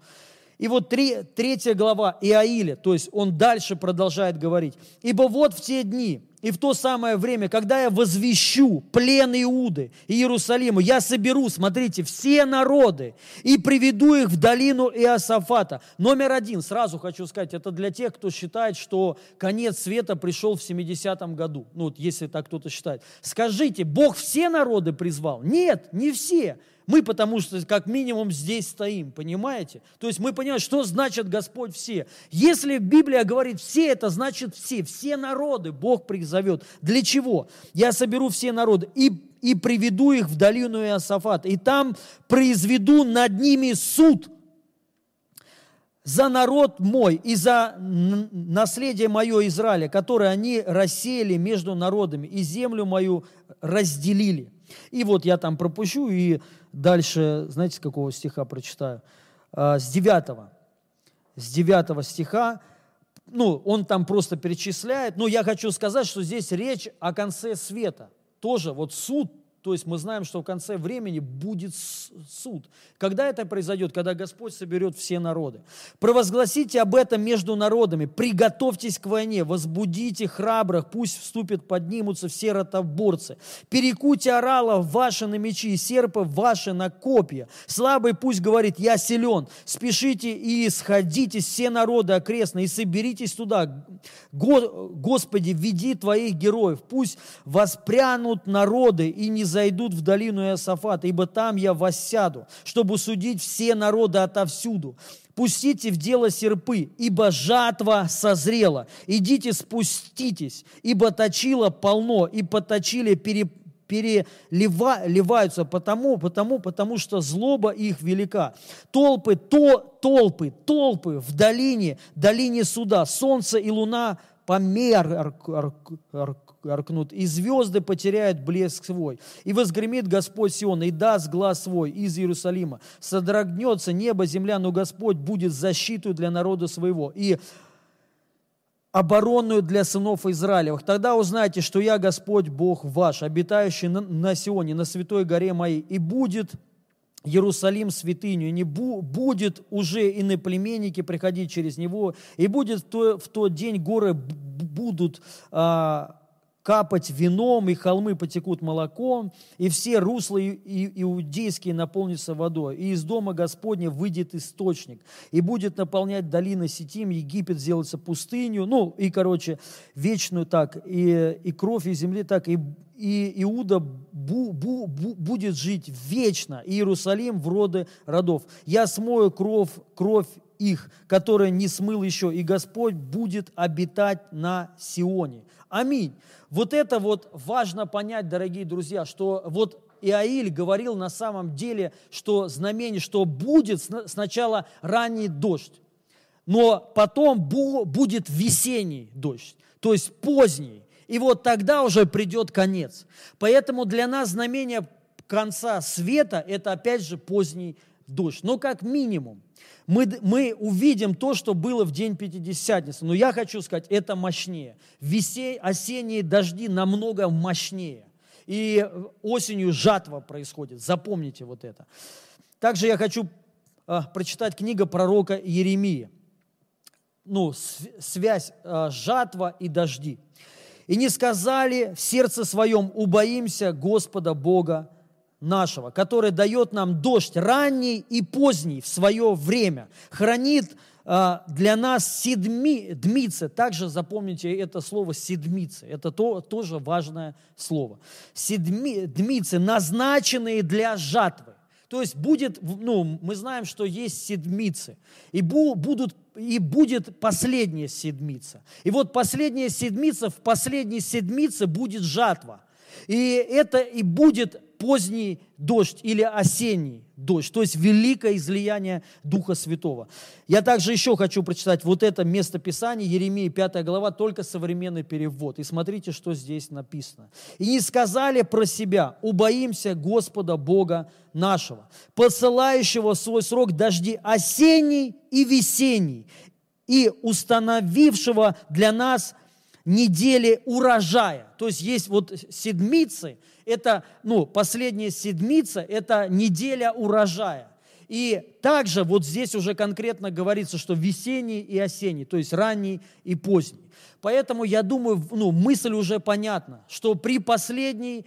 И вот три, третья глава Иаиля, то есть он дальше продолжает говорить. «Ибо вот в те дни и в то самое время, когда я возвещу плен Иуды и Иерусалима, я соберу, смотрите, все народы и приведу их в долину Иосафата». Номер один, сразу хочу сказать, это для тех, кто считает, что конец света пришел в 70-м году. Ну, вот если так кто-то считает. Скажите, Бог все народы призвал? Нет, не все. Мы потому что как минимум здесь стоим, понимаете? То есть мы понимаем, что значит Господь все. Если Библия говорит все, это значит все. Все народы Бог призовет. Для чего? Я соберу все народы и, и приведу их в долину Иосафат. И там произведу над ними суд за народ мой и за наследие мое Израиля, которое они рассеяли между народами, и землю мою разделили. И вот я там пропущу и дальше, знаете, с какого стиха прочитаю? А, с 9. С 9 стиха, ну, он там просто перечисляет, но я хочу сказать, что здесь речь о конце света. Тоже вот суд то есть мы знаем, что в конце времени будет суд. Когда это произойдет? Когда Господь соберет все народы. Провозгласите об этом между народами. Приготовьтесь к войне. Возбудите храбрых. Пусть вступят, поднимутся все ротоборцы. Перекуйте оралов ваши на мечи, серпы ваши на копья. Слабый пусть говорит, я силен. Спешите и сходитесь все народы окрестные и соберитесь туда. Господи, веди твоих героев. Пусть воспрянут народы и не зайдут в долину Иосафата, ибо там я воссяду, чтобы судить все народы отовсюду. Пустите в дело серпы, ибо жатва созрела. Идите, спуститесь, ибо точило полно, и поточили пере, переливаются, потому, потому, потому что злоба их велика. Толпы, то, толпы, толпы в долине, долине суда, солнце и луна помер, аркнут, и звезды потеряют блеск свой. И возгремит Господь Сион, и даст глаз свой из Иерусалима. Содрогнется небо, земля, но Господь будет защиту для народа своего. И оборонную для сынов Израилевых. Тогда узнаете, что я Господь Бог ваш, обитающий на, на Сионе, на святой горе моей, и будет Иерусалим святыню, и не бу, будет уже иноплеменники приходить через него, и будет в, то, в тот день горы будут а, капать вином, и холмы потекут молоком, и все русла иудейские наполнятся водой. И из дома Господня выйдет источник, и будет наполнять долины Сетим, Египет сделается пустынью, ну, и, короче, вечную так, и, и кровь из земли так, и, и Иуда бу, бу, бу, будет жить вечно, и Иерусалим в роды родов. Я смою кровь, кровь их, которая не смыл еще, и Господь будет обитать на Сионе. Аминь. Вот это вот важно понять, дорогие друзья, что вот Иаиль говорил на самом деле, что знамение, что будет сначала ранний дождь, но потом будет весенний дождь, то есть поздний. И вот тогда уже придет конец. Поэтому для нас знамение конца света – это опять же поздний дождь. Но как минимум мы, мы увидим то, что было в день Пятидесятницы. Но я хочу сказать, это мощнее. Весей, осенние дожди намного мощнее. И осенью жатва происходит. Запомните вот это. Также я хочу э, прочитать книга пророка Еремии. Ну, связь э, жатва и дожди. «И не сказали в сердце своем, убоимся Господа Бога нашего, который дает нам дождь ранний и поздний в свое время, хранит а, для нас седми, дмицы. Также запомните это слово седмицы. Это то, тоже важное слово. Седми, дмицы, назначенные для жатвы. То есть будет, ну, мы знаем, что есть седмицы. И, бу, будут, и будет последняя седмица. И вот последняя седмица, в последней седмице будет жатва – И это и будет поздний дождь или осенний дождь, то есть великое излияние Духа Святого. Я также еще хочу прочитать вот это место Писания, Еремии 5 глава, только современный перевод. И смотрите, что здесь написано. «И не сказали про себя, убоимся Господа Бога нашего, посылающего свой срок дожди осенний и весенний, и установившего для нас недели урожая. То есть есть вот седмицы, это, ну, последняя седмица, это неделя урожая. И также вот здесь уже конкретно говорится, что весенний и осенний, то есть ранний и поздний. Поэтому я думаю, ну, мысль уже понятна, что при последней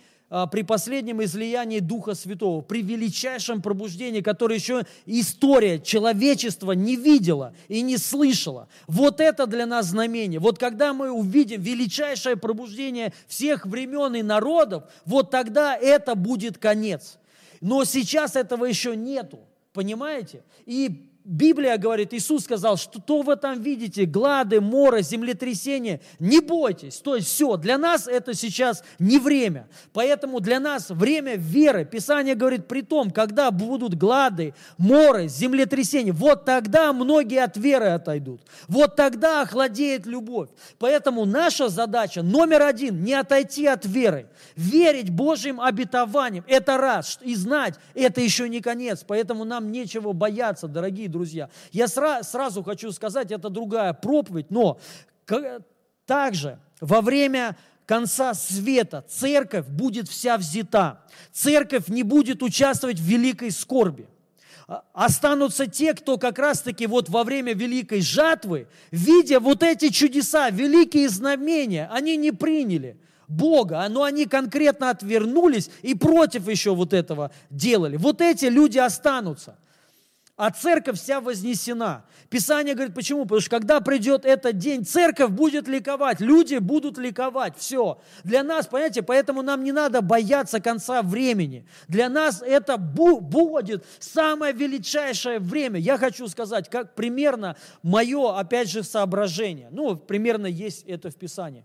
при последнем излиянии Духа Святого, при величайшем пробуждении, которое еще история человечества не видела и не слышала. Вот это для нас знамение. Вот когда мы увидим величайшее пробуждение всех времен и народов, вот тогда это будет конец. Но сейчас этого еще нету. Понимаете? И Библия говорит, Иисус сказал, что то вы там видите, глады, моры, землетрясения, не бойтесь. То есть все, для нас это сейчас не время. Поэтому для нас время веры. Писание говорит, при том, когда будут глады, моры, землетрясения, вот тогда многие от веры отойдут. Вот тогда охладеет любовь. Поэтому наша задача номер один, не отойти от веры. Верить Божьим обетованиям, это раз. И знать, это еще не конец. Поэтому нам нечего бояться, дорогие друзья. Я сра- сразу хочу сказать, это другая проповедь, но также во время конца света церковь будет вся взята. Церковь не будет участвовать в великой скорби. А, останутся те, кто как раз-таки вот во время великой жатвы, видя вот эти чудеса, великие знамения, они не приняли Бога, но они конкретно отвернулись и против еще вот этого делали. Вот эти люди останутся а церковь вся вознесена. Писание говорит, почему? Потому что когда придет этот день, церковь будет ликовать, люди будут ликовать, все. Для нас, понимаете, поэтому нам не надо бояться конца времени. Для нас это будет самое величайшее время. Я хочу сказать, как примерно мое, опять же, соображение. Ну, примерно есть это в Писании.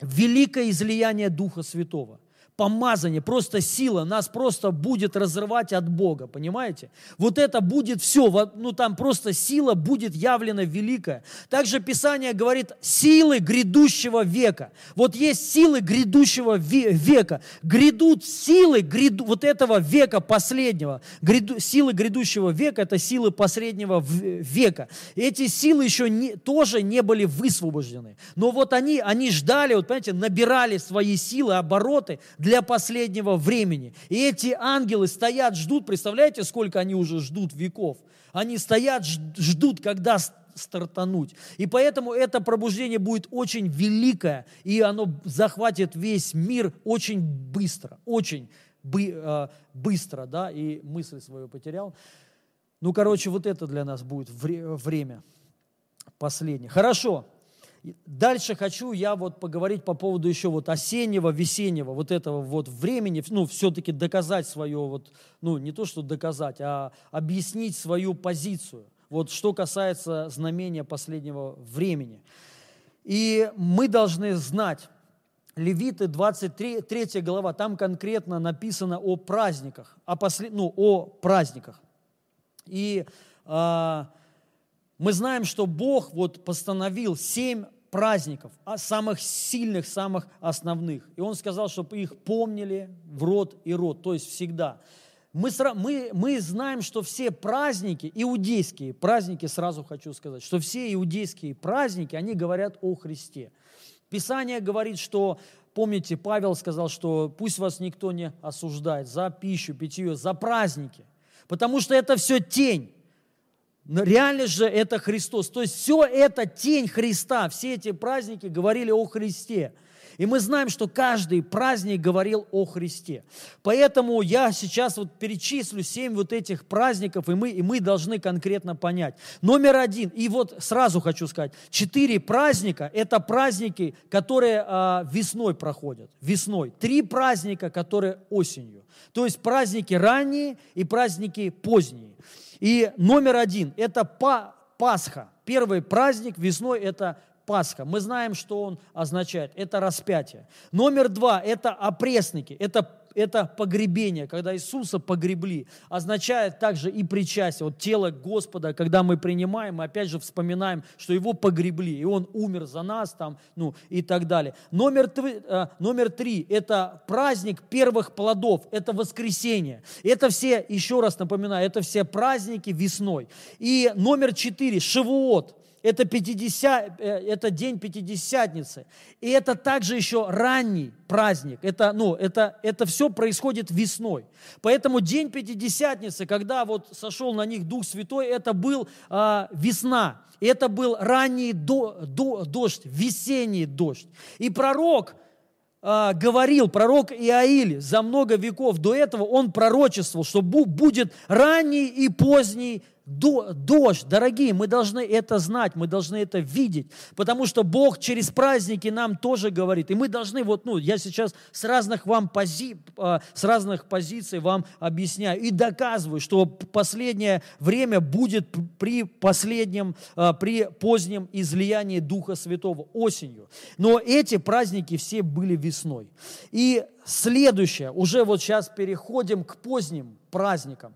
Великое излияние Духа Святого помазание, просто сила нас просто будет разрывать от Бога, понимаете? Вот это будет все, ну там просто сила будет явлена великая. Также Писание говорит силы грядущего века. Вот есть силы грядущего века. Грядут силы гряду, вот этого века последнего. Гряду, силы грядущего века – это силы последнего века. Эти силы еще не, тоже не были высвобождены. Но вот они, они ждали, вот понимаете, набирали свои силы, обороты для последнего времени. И эти ангелы стоят, ждут, представляете, сколько они уже ждут веков? Они стоят, ждут, когда стартануть. И поэтому это пробуждение будет очень великое, и оно захватит весь мир очень быстро, очень э, быстро, да, и мысль свою потерял. Ну, короче, вот это для нас будет время последнее. Хорошо. Дальше хочу я вот поговорить по поводу еще вот осеннего, весеннего, вот этого вот времени, ну, все-таки доказать свое вот, ну, не то, что доказать, а объяснить свою позицию. Вот что касается знамения последнего времени. И мы должны знать, Левиты 23 3 глава, там конкретно написано о праздниках, о, послед, ну, о праздниках. И э, мы знаем, что Бог вот постановил семь праздников, а самых сильных, самых основных. И он сказал, чтобы их помнили в род и род, то есть всегда. Мы, мы, мы знаем, что все праздники, иудейские праздники, сразу хочу сказать, что все иудейские праздники, они говорят о Христе. Писание говорит, что, помните, Павел сказал, что пусть вас никто не осуждает за пищу, питье, за праздники, потому что это все тень. Но реально же это Христос. То есть все это тень Христа. Все эти праздники говорили о Христе. И мы знаем, что каждый праздник говорил о Христе. Поэтому я сейчас вот перечислю семь вот этих праздников, и мы, и мы должны конкретно понять. Номер один, и вот сразу хочу сказать, четыре праздника – это праздники, которые а, весной проходят, весной. Три праздника, которые осенью. То есть праздники ранние и праздники поздние. И номер один – это Пасха. Первый праздник весной – это Пасха. Мы знаем, что он означает. Это распятие. Номер два – это опресники. Это это погребение, когда Иисуса погребли, означает также и причастие. Вот тело Господа, когда мы принимаем, мы опять же вспоминаем, что Его погребли, и Он умер за нас там, ну и так далее. Номер, э, номер три – это праздник первых плодов, это воскресенье. Это все, еще раз напоминаю, это все праздники весной. И номер четыре – Шивуот – это, 50, э, это день Пятидесятницы. И это также еще ранний праздник. Это, ну, это, это все происходит весной. Поэтому день Пятидесятницы, когда вот сошел на них Дух Святой, это был э, весна. Это был ранний до, до, дождь, весенний дождь. И пророк, э, говорил, пророк Иаиль, за много веков до этого, он пророчествовал, что будет ранний и поздний дождь, дорогие, мы должны это знать, мы должны это видеть, потому что Бог через праздники нам тоже говорит, и мы должны, вот, ну, я сейчас с разных вам пози, а, с разных позиций вам объясняю и доказываю, что последнее время будет при последнем, а, при позднем излиянии Духа Святого осенью. Но эти праздники все были весной. И следующее, уже вот сейчас переходим к поздним праздникам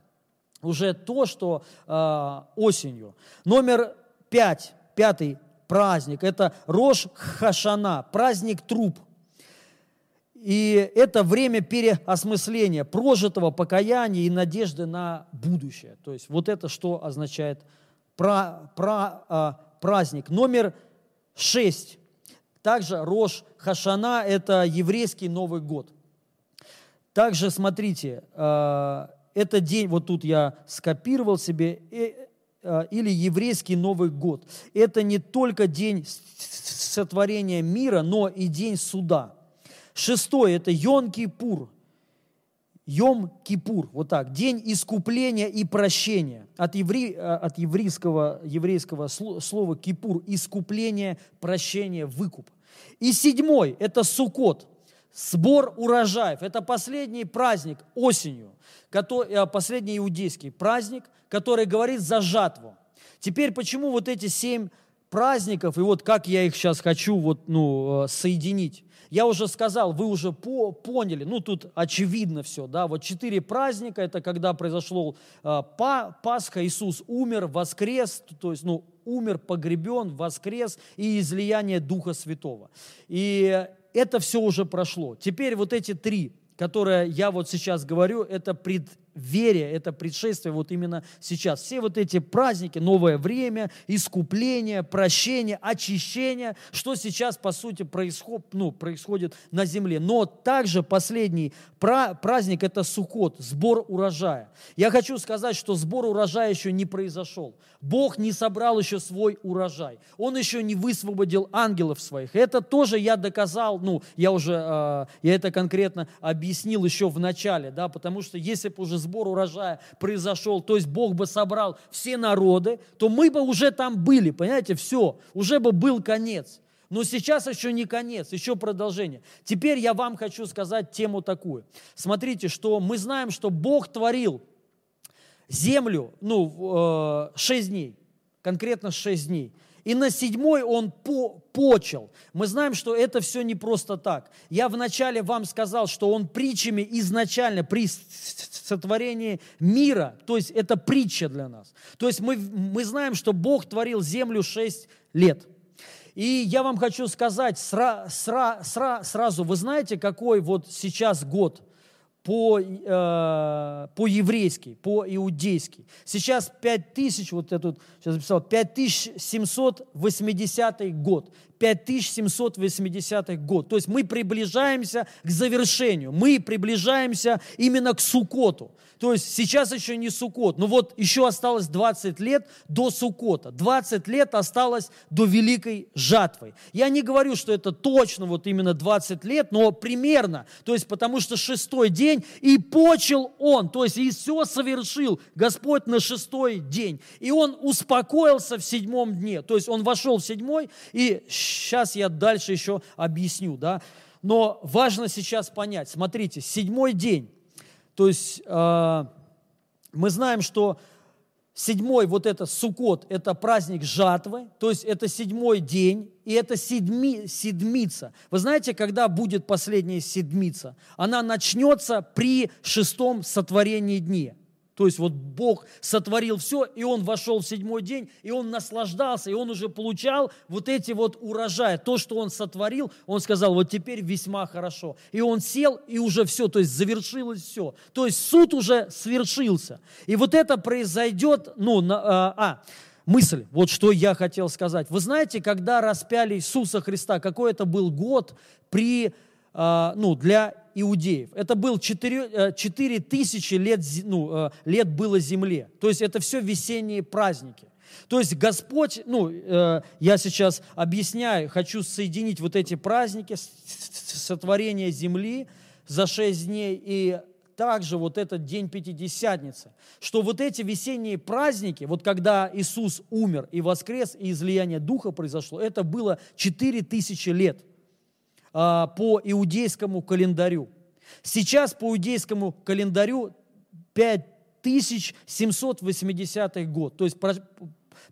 уже то, что э, осенью. Номер пять, пятый праздник, это Рош Хашана, праздник труп. И это время переосмысления, прожитого покаяния и надежды на будущее. То есть вот это что означает про, про, э, праздник. Номер шесть. Также Рош Хашана – это еврейский Новый год. Также смотрите, э, это день, вот тут я скопировал себе, э, э, или еврейский Новый год. Это не только день сотворения мира, но и день суда. Шестое – это Йом-Кипур. Йом-Кипур, вот так, день искупления и прощения. От, евре, э, от еврейского, еврейского слова кипур – искупление, прощение, выкуп. И седьмой – это Сукот – сбор урожаев. Это последний праздник осенью, э, последний иудейский праздник, который говорит за жатву. Теперь почему вот эти семь праздников, и вот как я их сейчас хочу вот, ну, э, соединить. Я уже сказал, вы уже по, поняли, ну тут очевидно все, да, вот четыре праздника, это когда произошло э, па, Пасха, Иисус умер, воскрес, то есть, ну, умер, погребен, воскрес и излияние Духа Святого. И это все уже прошло. Теперь вот эти три, которые я вот сейчас говорю, это пред, вере, это предшествие вот именно сейчас. Все вот эти праздники, новое время, искупление, прощение, очищение, что сейчас, по сути, происход, ну, происходит на земле. Но также последний праздник – это Суккот, сбор урожая. Я хочу сказать, что сбор урожая еще не произошел. Бог не собрал еще свой урожай. Он еще не высвободил ангелов своих. Это тоже я доказал, ну, я уже, э, я это конкретно объяснил еще в начале, да, потому что если бы уже сбор урожая произошел, то есть Бог бы собрал все народы, то мы бы уже там были, понимаете, все, уже бы был конец. Но сейчас еще не конец, еще продолжение. Теперь я вам хочу сказать тему такую. Смотрите, что мы знаем, что Бог творил землю, ну, э, шесть дней, конкретно шесть дней. И на седьмой он по, почел. Мы знаем, что это все не просто так. Я вначале вам сказал, что он притчами изначально при сотворении мира, то есть это притча для нас. То есть мы, мы знаем, что Бог творил землю шесть лет. И я вам хочу сказать сра, сра, сра, сразу, вы знаете, какой вот сейчас год – по, э, по-еврейски, по-иудейски. Сейчас 5000, вот я тут сейчас записал, 5780 год. 5780 год. То есть мы приближаемся к завершению, мы приближаемся именно к Сукоту. То есть сейчас еще не Сукот, но вот еще осталось 20 лет до Сукота, 20 лет осталось до Великой Жатвы. Я не говорю, что это точно вот именно 20 лет, но примерно, то есть потому что шестой день и почел он, то есть и все совершил Господь на шестой день. И он успокоился в седьмом дне, то есть он вошел в седьмой и сейчас я дальше еще объясню, да. Но важно сейчас понять, смотрите, седьмой день, то есть э, мы знаем, что седьмой, вот это Сукот, это праздник жатвы, то есть это седьмой день, и это седми, седмица. Вы знаете, когда будет последняя седмица? Она начнется при шестом сотворении дне. То есть вот Бог сотворил все, и он вошел в седьмой день, и он наслаждался, и он уже получал вот эти вот урожаи. То, что он сотворил, он сказал, вот теперь весьма хорошо. И он сел, и уже все, то есть завершилось все. То есть суд уже свершился. И вот это произойдет, ну, на, а, а мысль, вот что я хотел сказать. Вы знаете, когда распяли Иисуса Христа, какой это был год при, а, ну, для иудеев. Это был 4, 4 э, тысячи лет, ну, э, лет было земле. То есть это все весенние праздники. То есть Господь, ну, э, я сейчас объясняю, хочу соединить вот эти праздники, сотворение земли за шесть дней и также вот этот день Пятидесятницы, что вот эти весенние праздники, вот когда Иисус умер и воскрес, и излияние Духа произошло, это было четыре тысячи лет. А, по иудейскому календарю. Сейчас по иудейскому календарю 5780 год. То есть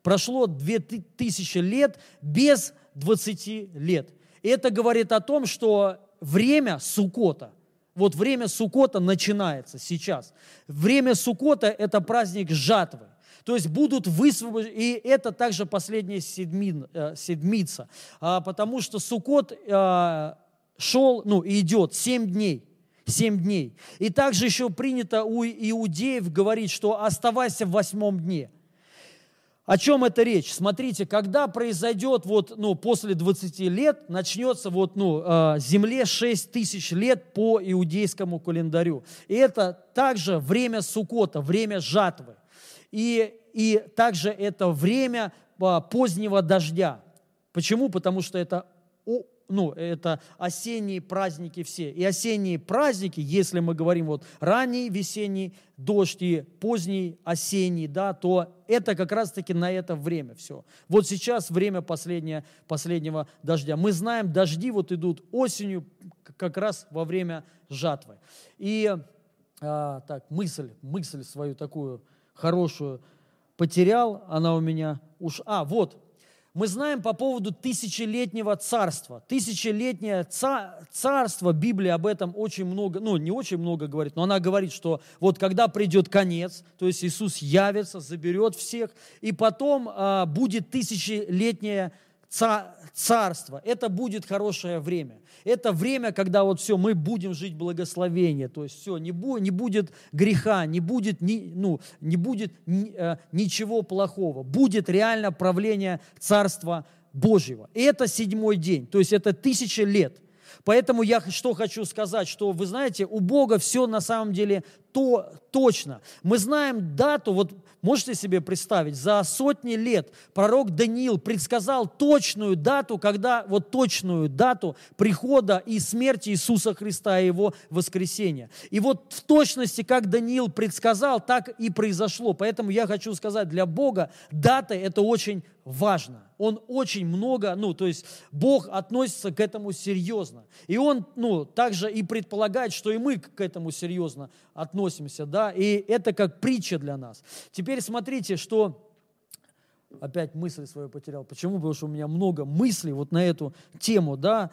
прошло 2000 лет без 20 лет. Это говорит о том, что время Сукота, вот время Сукота начинается сейчас. Время Сукота – это праздник жатвы. То есть будут высвобождены, и это также последняя седмин, э, седмица, а, потому что Сукот э, шел, ну, идет семь дней. Семь дней. И также еще принято у иудеев говорить, что оставайся в восьмом дне. О чем это речь? Смотрите, когда произойдет вот, ну, после 20 лет, начнется вот, ну, э, земле 6 тысяч лет по иудейскому календарю. И это также время Сукота, время жатвы. И, и также это время а, позднего дождя. Почему? Потому что это ну, это осенние праздники все. И осенние праздники, если мы говорим вот ранний весенний дождь и поздний осенний, да, то это как раз-таки на это время все. Вот сейчас время последнее, последнего дождя. Мы знаем, дожди вот идут осенью, как раз во время жатвы. И а, так, мысль, мысль свою такую хорошую потерял, она у меня уж... А, вот, мы знаем по поводу тысячелетнего царства. Тысячелетнее царство, Библия об этом очень много, ну не очень много говорит, но она говорит, что вот когда придет конец, то есть Иисус явится, заберет всех, и потом а, будет тысячелетнее царство. Это будет хорошее время. Это время, когда вот все, мы будем жить благословение. То есть все, не, бу, не будет греха, не будет, ни, ну, не будет ни, э, ничего плохого. Будет реально правление Царства Божьего. И это седьмой день, то есть это тысяча лет. Поэтому я что хочу сказать, что вы знаете, у Бога все на самом деле то, точно. Мы знаем дату, вот можете себе представить, за сотни лет пророк Даниил предсказал точную дату, когда, вот точную дату прихода и смерти Иисуса Христа и Его воскресения. И вот в точности, как Даниил предсказал, так и произошло. Поэтому я хочу сказать, для Бога дата – это очень важно. Он очень много, ну, то есть Бог относится к этому серьезно. И Он, ну, также и предполагает, что и мы к этому серьезно относимся, да, и это как притча для нас. Теперь смотрите, что опять мысль свою потерял. Почему? Потому что у меня много мыслей вот на эту тему, да.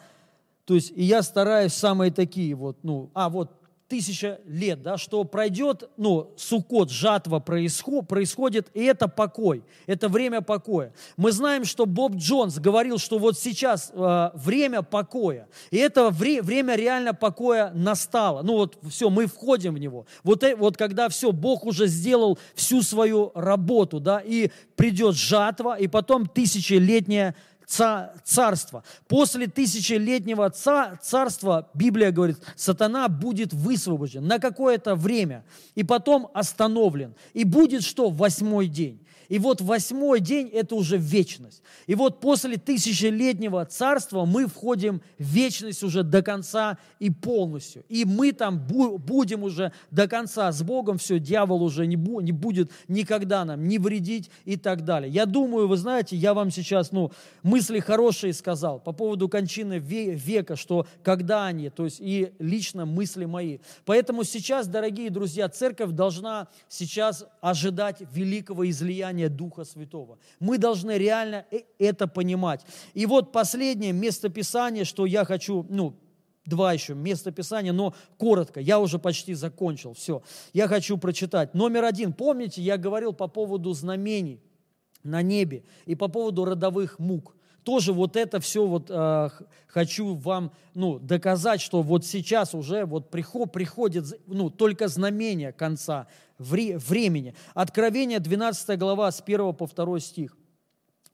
То есть, и я стараюсь самые такие вот, ну, а вот тысяча лет, да, что пройдет, ну, сукот, жатва происход, происходит, и это покой, это время покоя. Мы знаем, что Боб Джонс говорил, что вот сейчас э, время покоя, и это вре, время реально покоя настало. Ну вот все, мы входим в него. Вот, э, вот когда все, Бог уже сделал всю свою работу, да, и придет жатва, и потом тысячелетняя царства. После тысячелетнего царства, Библия говорит, сатана будет высвобожден на какое-то время и потом остановлен. И будет что? Восьмой день. И вот восьмой день – это уже вечность. И вот после тысячелетнего царства мы входим в вечность уже до конца и полностью. И мы там будем уже до конца с Богом, все, дьявол уже не, бу- не будет никогда нам не вредить и так далее. Я думаю, вы знаете, я вам сейчас ну, мысли хорошие сказал по поводу кончины века, что когда они, то есть и лично мысли мои. Поэтому сейчас, дорогие друзья, церковь должна сейчас ожидать великого излияния Духа Святого. Мы должны реально э, это понимать. И вот последнее местописание, что я хочу, ну, два еще местописания, но коротко, я уже почти закончил, все. Я хочу прочитать. Номер один, помните, я говорил по поводу знамений на небе и по поводу родовых мук тоже вот это все вот э, хочу вам ну, доказать, что вот сейчас уже вот приход, приходит ну, только знамение конца вре, времени. Откровение 12 глава с 1 по 2 стих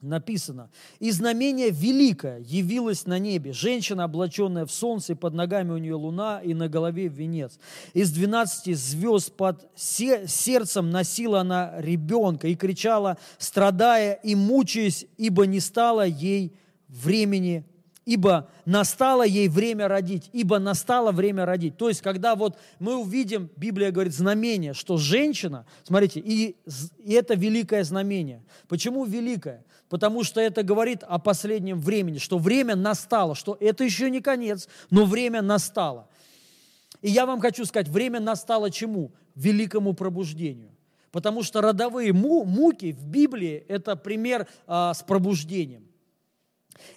написано, «И знамение великое явилось на небе, женщина, облаченная в солнце, и под ногами у нее луна, и на голове венец. Из двенадцати звезд под сердцем носила она ребенка и кричала, страдая и мучаясь, ибо не стало ей времени ибо настало ей время родить, ибо настало время родить. То есть, когда вот мы увидим, Библия говорит, знамение, что женщина, смотрите, и, и это великое знамение. Почему великое? Потому что это говорит о последнем времени, что время настало, что это еще не конец, но время настало. И я вам хочу сказать, время настало чему? Великому пробуждению. Потому что родовые муки в Библии – это пример а, с пробуждением.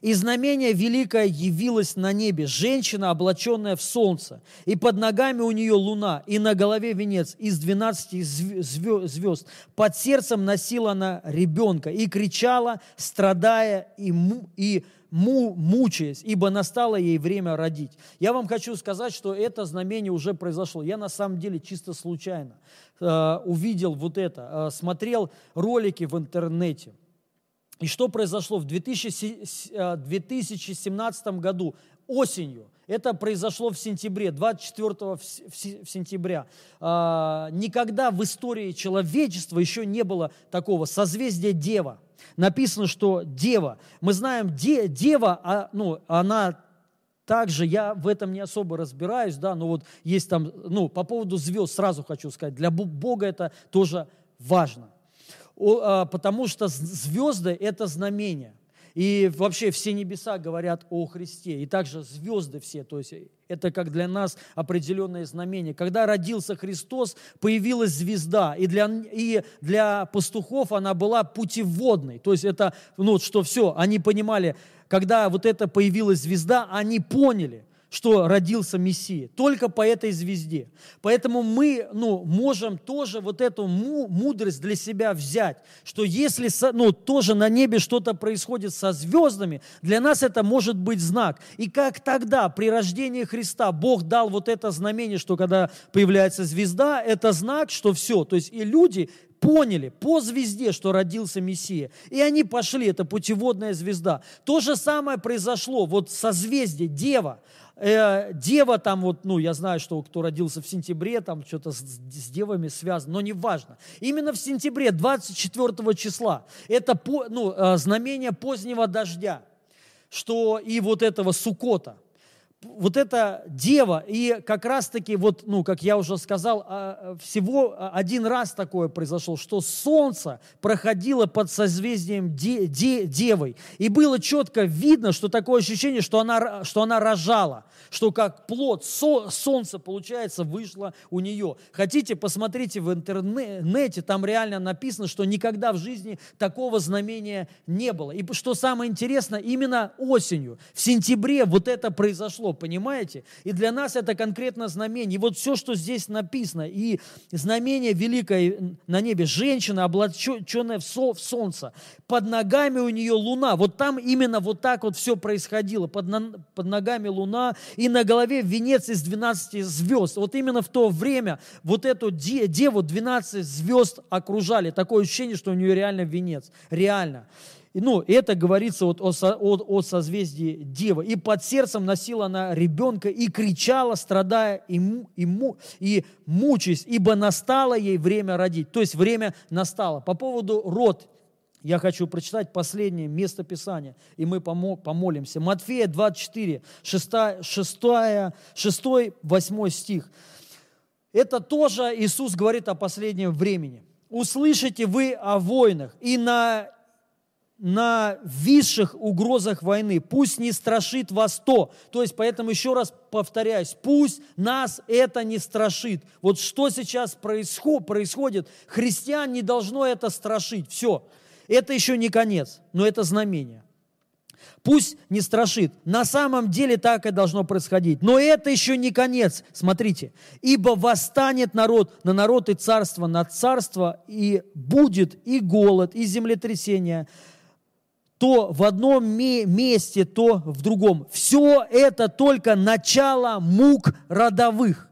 И знамение великое явилось на небе, женщина, облаченная в солнце, и под ногами у нее луна, и на голове венец из двенадцати звезд. Под сердцем носила она ребенка и кричала, страдая и, му, и му, мучаясь, ибо настало ей время родить. Я вам хочу сказать, что это знамение уже произошло. Я на самом деле чисто случайно э, увидел вот это, э, смотрел ролики в интернете – и что произошло в 2017 э, году осенью? Это произошло в сентябре, 24 сентября. А, никогда в истории человечества еще не было такого созвездия Дева. Написано, что Дева. Мы знаем, Дева, а, ну, она также я в этом не особо разбираюсь, да, но вот есть там, ну, по поводу звезд сразу хочу сказать, для Бога это тоже важно. А, потому что звезды – это знамения. И вообще все небеса говорят о Христе. И также звезды все, то есть это как для нас определенное знамение. Когда родился Христос, появилась звезда. И для, и для пастухов она была путеводной. То есть это, ну, что все, они понимали, когда вот это появилась звезда, они поняли – что родился Мессия, только по этой звезде. Поэтому мы ну, можем тоже вот эту мудрость для себя взять, что если ну, тоже на небе что-то происходит со звездами, для нас это может быть знак. И как тогда при рождении Христа Бог дал вот это знамение, что когда появляется звезда, это знак, что все. То есть и люди поняли по звезде, что родился Мессия. И они пошли, это путеводная звезда. То же самое произошло вот созвездие, Дева э, дева там вот, ну, я знаю, что кто родился в сентябре, там что-то с, с девами связано, но не важно. Именно в сентябре, 24 числа, это по, ну, э, знамение позднего дождя, что и вот этого сукота вот эта дева, и как раз-таки, вот, ну, как я уже сказал, а, всего один раз такое произошло, что солнце проходило под созвездием де, де, девой, и было четко видно, что такое ощущение, что она, что она рожала, что как плод со, солнце, получается, вышло у нее. Хотите, посмотрите в интернете, там реально написано, что никогда в жизни такого знамения не было. И что самое интересное, именно осенью, в сентябре вот это произошло понимаете? И для нас это конкретно знамение. И вот все, что здесь написано, и знамение великое на небе, женщина, облаченная в, со, в солнце, под ногами у нее луна. Вот там именно вот так вот все происходило. Под, на, под ногами луна, и на голове венец из 12 звезд. Вот именно в то время вот эту деву 12 звезд окружали. Такое ощущение, что у нее реально венец. Реально. Ну, это говорится вот о, о, о созвездии Девы. И под сердцем носила она ребенка и кричала, страдая и, и, и мучаясь, ибо настало ей время родить. То есть время настало. По поводу род я хочу прочитать последнее место Писания, и мы помолимся. Матфея 24, 6, 6, 6 8 стих. Это тоже Иисус говорит о последнем времени. «Услышите вы о войнах, и на на высших угрозах войны. Пусть не страшит вас то. То есть, поэтому еще раз повторяюсь, пусть нас это не страшит. Вот что сейчас происход, происходит, христиан не должно это страшить. Все. Это еще не конец, но это знамение. Пусть не страшит. На самом деле так и должно происходить. Но это еще не конец. Смотрите. Ибо восстанет народ на народ и царство на царство, и будет и голод, и землетрясение, то в одном месте, то в другом. Все это только начало мук родовых.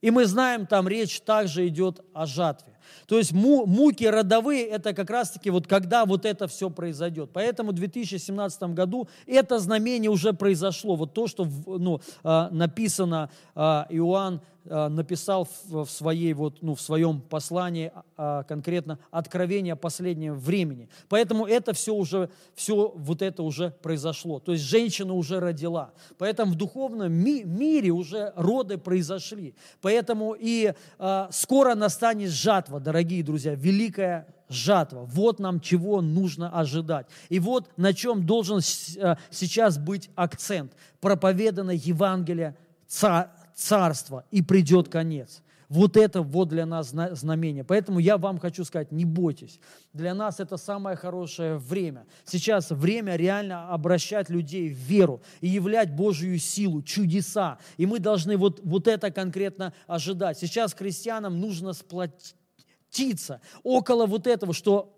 И мы знаем, там речь также идет о жатве. То есть муки родовые – это как раз-таки вот когда вот это все произойдет. Поэтому в 2017 году это знамение уже произошло. Вот то, что ну, а, написано а, Иоанн написал в своей вот, ну, в своем послании а, конкретно откровение последнего времени. Поэтому это все уже, все вот это уже произошло. То есть женщина уже родила. Поэтому в духовном ми- мире уже роды произошли. Поэтому и а, скоро настанет жатва, дорогие друзья, великая жатва. Вот нам чего нужно ожидать. И вот на чем должен э, сейчас быть акцент. Проповедано Евангелие царство, и придет конец. Вот это вот для нас знамение. Поэтому я вам хочу сказать, не бойтесь. Для нас это самое хорошее время. Сейчас время реально обращать людей в веру и являть Божью силу, чудеса. И мы должны вот, вот это конкретно ожидать. Сейчас христианам нужно сплотиться около вот этого, что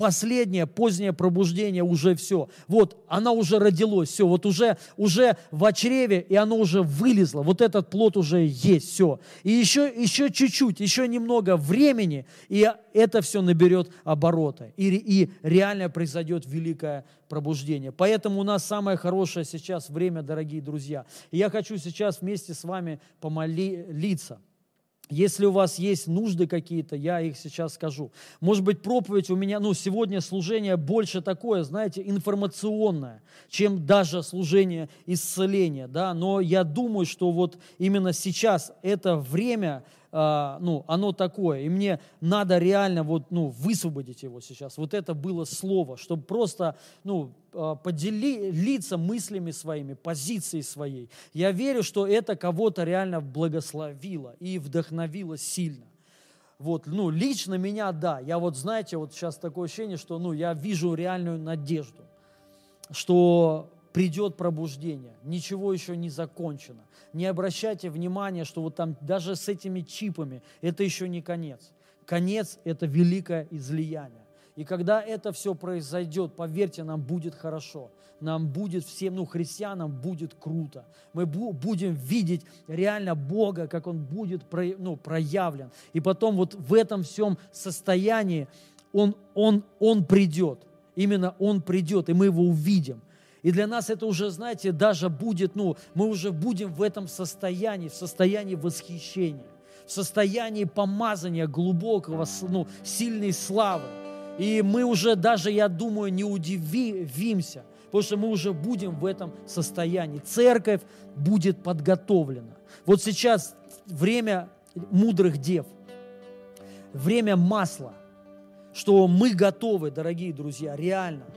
последнее, позднее пробуждение уже все. Вот, она уже родилась, все, вот уже, уже в чреве, и оно уже вылезло, вот этот плод уже есть, все. И еще, еще чуть-чуть, еще немного времени, и это все наберет обороты. И, и реально произойдет великое пробуждение. Поэтому у нас самое хорошее сейчас время, дорогие друзья. И я хочу сейчас вместе с вами помолиться – если у вас есть нужды какие-то, я их сейчас скажу. Может быть, проповедь у меня, ну, сегодня служение больше такое, знаете, информационное, чем даже служение исцеления, да, но я думаю, что вот именно сейчас это время а, ну, оно такое, и мне надо реально вот, ну, высвободить его сейчас. Вот это было слово, чтобы просто, ну, а, поделиться мыслями своими, позицией своей. Я верю, что это кого-то реально благословило и вдохновило сильно. Вот, ну, лично меня, да. Я вот, знаете, вот сейчас такое ощущение, что, ну, я вижу реальную надежду, что придет пробуждение, ничего еще не закончено. Не обращайте внимания, что вот там даже с этими чипами это еще не конец. Конец – это великое излияние. И когда это все произойдет, поверьте, нам будет хорошо. Нам будет всем, ну, христианам будет круто. Мы будем видеть реально Бога, как Он будет ну, проявлен. И потом вот в этом всем состоянии Он, он, он придет. Именно Он придет, и мы Его увидим. И для нас это уже, знаете, даже будет, ну, мы уже будем в этом состоянии, в состоянии восхищения, в состоянии помазания глубокого, ну, сильной славы. И мы уже даже, я думаю, не удивимся, потому что мы уже будем в этом состоянии. Церковь будет подготовлена. Вот сейчас время мудрых дев, время масла, что мы готовы, дорогие друзья, реально –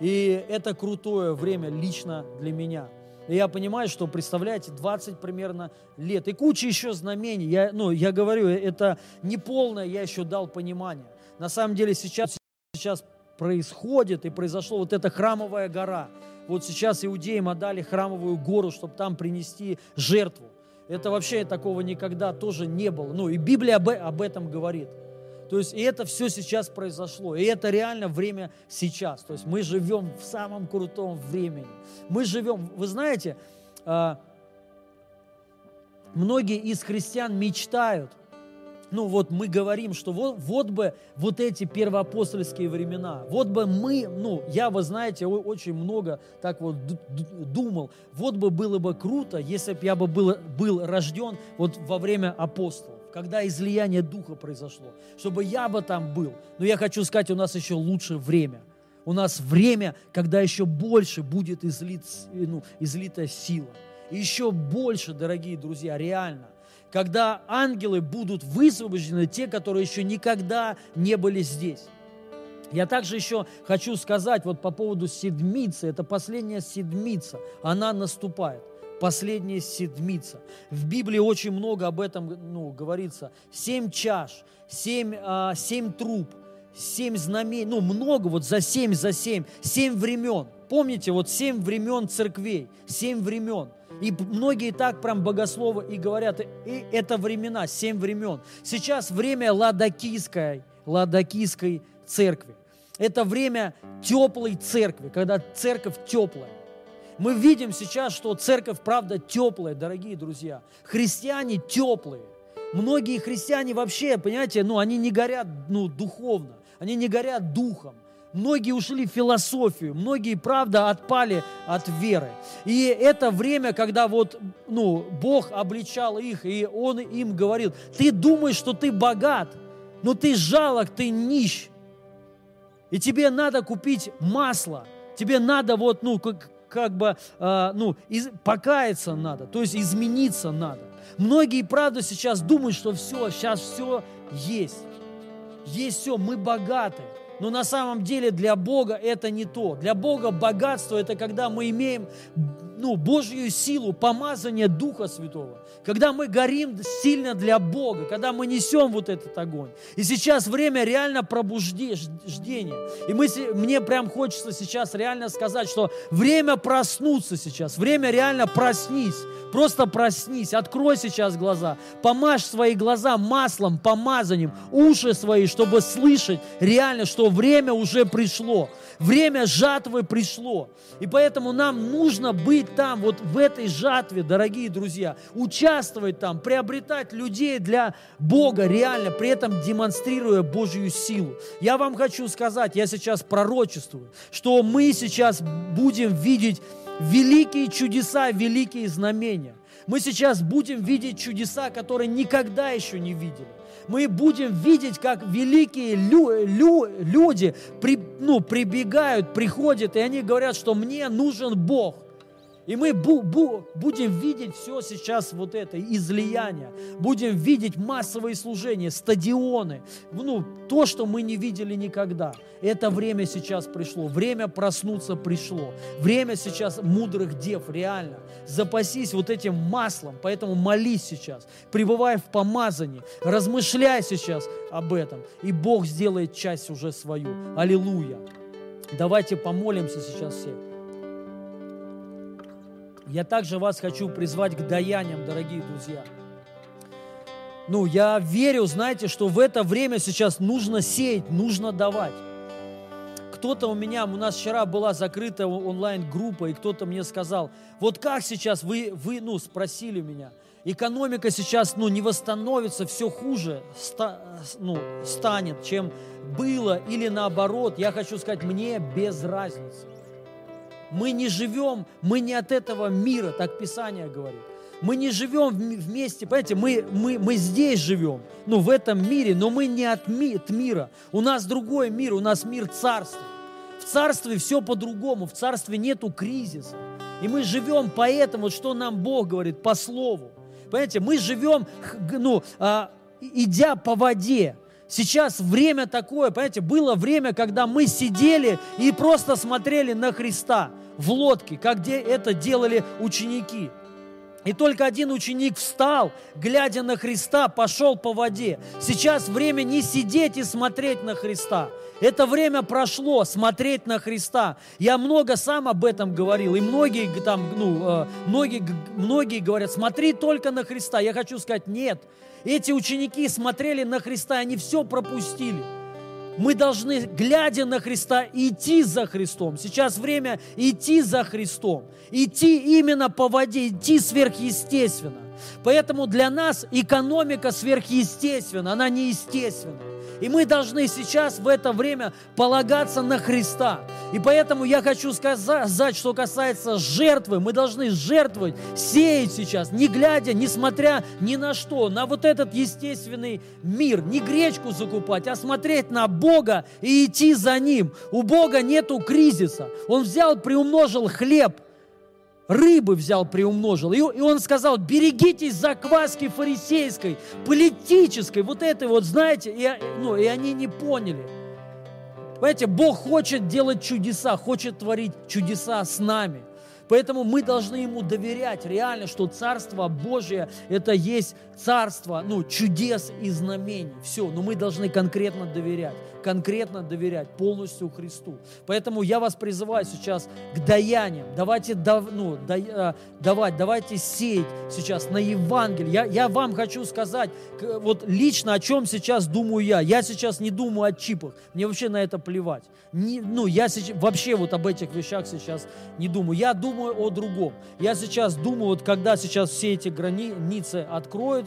и это крутое время лично для меня. И я понимаю, что, представляете, 20 примерно лет. И куча еще знамений. Я, ну, я говорю, это не полное, я еще дал понимание. На самом деле сейчас, сейчас происходит и произошло вот эта храмовая гора. Вот сейчас иудеям отдали храмовую гору, чтобы там принести жертву. Это вообще такого никогда тоже не было. Ну и Библия об, об этом говорит. То есть и это все сейчас произошло. И это реально время сейчас. То есть мы живем в самом крутом времени. Мы живем, вы знаете, а, многие из христиан мечтают ну вот мы говорим, что вот, вот бы вот эти первоапостольские времена, вот бы мы, ну я, вы знаете, очень много так вот думал, вот бы было бы круто, если бы я бы был, был рожден вот во время апостолов, когда излияние Духа произошло, чтобы я бы там был. Но я хочу сказать, у нас еще лучше время. У нас время, когда еще больше будет излит, ну, излита сила. Еще больше, дорогие друзья, реально когда ангелы будут высвобождены, те, которые еще никогда не были здесь. Я также еще хочу сказать вот по поводу седмицы. Это последняя седмица. Она наступает. Последняя седмица. В Библии очень много об этом ну, говорится. Семь чаш, семь, а, семь труб, семь знамений. Ну, много вот за семь, за семь. Семь времен. Помните, вот семь времен церквей. Семь времен. И многие так прям богословы и говорят, и это времена, семь времен. Сейчас время ладокийской, ладокийской церкви. Это время теплой церкви, когда церковь теплая. Мы видим сейчас, что церковь, правда, теплая, дорогие друзья. Христиане теплые. Многие христиане вообще, понимаете, ну, они не горят ну, духовно, они не горят духом. Многие ушли в философию, многие, правда, отпали от веры. И это время, когда вот, ну, Бог обличал их, и Он им говорил, ты думаешь, что ты богат, но ты жалок, ты нищ. И тебе надо купить масло, тебе надо вот, ну, как, как бы, э, ну, из, покаяться надо, то есть измениться надо. Многие, правда, сейчас думают, что все, сейчас все есть. Есть все, мы богаты. Но на самом деле для Бога это не то. Для Бога богатство – это когда мы имеем ну, Божью силу, помазание Духа Святого. Когда мы горим сильно для Бога, когда мы несем вот этот огонь. И сейчас время реально пробуждения. И мы, мне прям хочется сейчас реально сказать, что время проснуться сейчас, время реально проснись. Просто проснись, открой сейчас глаза, помажь свои глаза маслом, помазанием, уши свои, чтобы слышать реально, что время уже пришло. Время жатвы пришло. И поэтому нам нужно быть там, вот в этой жатве, дорогие друзья, участвовать там, приобретать людей для Бога реально, при этом демонстрируя Божью силу. Я вам хочу сказать, я сейчас пророчествую, что мы сейчас будем видеть великие чудеса, великие знамения. Мы сейчас будем видеть чудеса, которые никогда еще не видели мы будем видеть, как великие лю, лю, люди при, ну, прибегают, приходят, и они говорят, что мне нужен Бог. И мы бу бу будем видеть все сейчас вот это излияние, будем видеть массовые служения, стадионы, ну, то, что мы не видели никогда. Это время сейчас пришло, время проснуться пришло, время сейчас мудрых дев, реально. Запасись вот этим маслом, поэтому молись сейчас, пребывай в помазании, размышляй сейчас об этом, и Бог сделает часть уже свою. Аллилуйя. Давайте помолимся сейчас все. Я также вас хочу призвать к даяниям, дорогие друзья. Ну, я верю, знаете, что в это время сейчас нужно сеять, нужно давать. Кто-то у меня, у нас вчера была закрытая онлайн-группа, и кто-то мне сказал, вот как сейчас вы, вы, ну, спросили меня, экономика сейчас, ну, не восстановится, все хуже ста, ну, станет, чем было, или наоборот, я хочу сказать, мне без разницы. Мы не живем, мы не от этого мира, так Писание говорит. Мы не живем вместе, понимаете, мы, мы, мы здесь живем, ну, в этом мире, но мы не от, ми, от мира. У нас другой мир, у нас мир царства. В царстве все по-другому, в царстве нету кризиса. И мы живем поэтому, что нам Бог говорит, по слову. Понимаете, мы живем, ну, а, идя по воде. Сейчас время такое, понимаете, было время, когда мы сидели и просто смотрели на Христа в лодке, как где это делали ученики. И только один ученик встал, глядя на Христа, пошел по воде. Сейчас время не сидеть и смотреть на Христа. Это время прошло, смотреть на Христа. Я много сам об этом говорил, и многие там, ну, э, многие, многие говорят, смотри только на Христа. Я хочу сказать, нет. Эти ученики смотрели на Христа, они все пропустили. Мы должны, глядя на Христа, идти за Христом. Сейчас время идти за Христом. Идти именно по воде, идти сверхъестественно. Поэтому для нас экономика сверхъестественна, она неестественна. И мы должны сейчас в это время полагаться на Христа. И поэтому я хочу сказать, что касается жертвы, мы должны жертвовать, сеять сейчас, не глядя, не смотря ни на что, на вот этот естественный мир, не гречку закупать, а смотреть на Бога и идти за Ним. У Бога нету кризиса. Он взял, приумножил хлеб, рыбы взял, приумножил. И, он сказал, берегитесь закваски фарисейской, политической, вот этой вот, знаете, и, ну, и они не поняли. Понимаете, Бог хочет делать чудеса, хочет творить чудеса с нами – Поэтому мы должны Ему доверять реально, что Царство Божие – это есть Царство ну, чудес и знамений. Все, но мы должны конкретно доверять, конкретно доверять полностью Христу. Поэтому я вас призываю сейчас к даяниям. Давайте ну, да, э, давать, давайте сеять сейчас на Евангелие. Я, я вам хочу сказать, вот лично о чем сейчас думаю я. Я сейчас не думаю о чипах. Мне вообще на это плевать. Не, ну, я сейчас, вообще вот об этих вещах сейчас не думаю. Я думаю о другом. Я сейчас думаю, вот когда сейчас все эти границы откроются,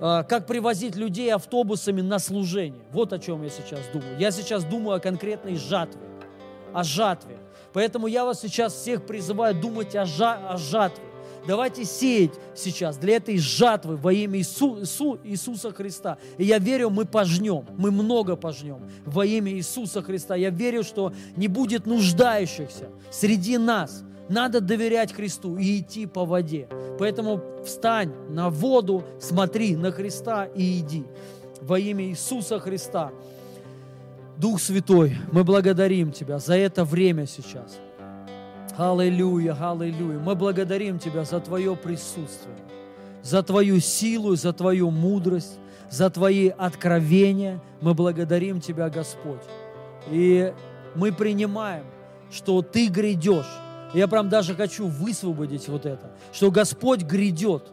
э, как привозить людей автобусами на служение. Вот о чем я сейчас думаю. Я сейчас думаю о конкретной жатве. О жатве. Поэтому я вас сейчас всех призываю думать о, жа о жатве. Давайте сеять сейчас для этой жатвы во имя Иису, Иису, Иисуса Христа. И я верю, мы пожнем, мы много пожнем во имя Иисуса Христа. Я верю, что не будет нуждающихся среди нас, надо доверять Христу и идти по воде. Поэтому встань на воду, смотри на Христа и иди. Во имя Иисуса Христа. Дух Святой, мы благодарим Тебя за это время сейчас. Аллилуйя, аллилуйя. Мы благодарим Тебя за Твое присутствие, за Твою силу, за Твою мудрость, за Твои откровения. Мы благодарим Тебя, Господь. И мы принимаем, что Ты грядешь, я прям даже хочу высвободить вот это, что Господь грядет.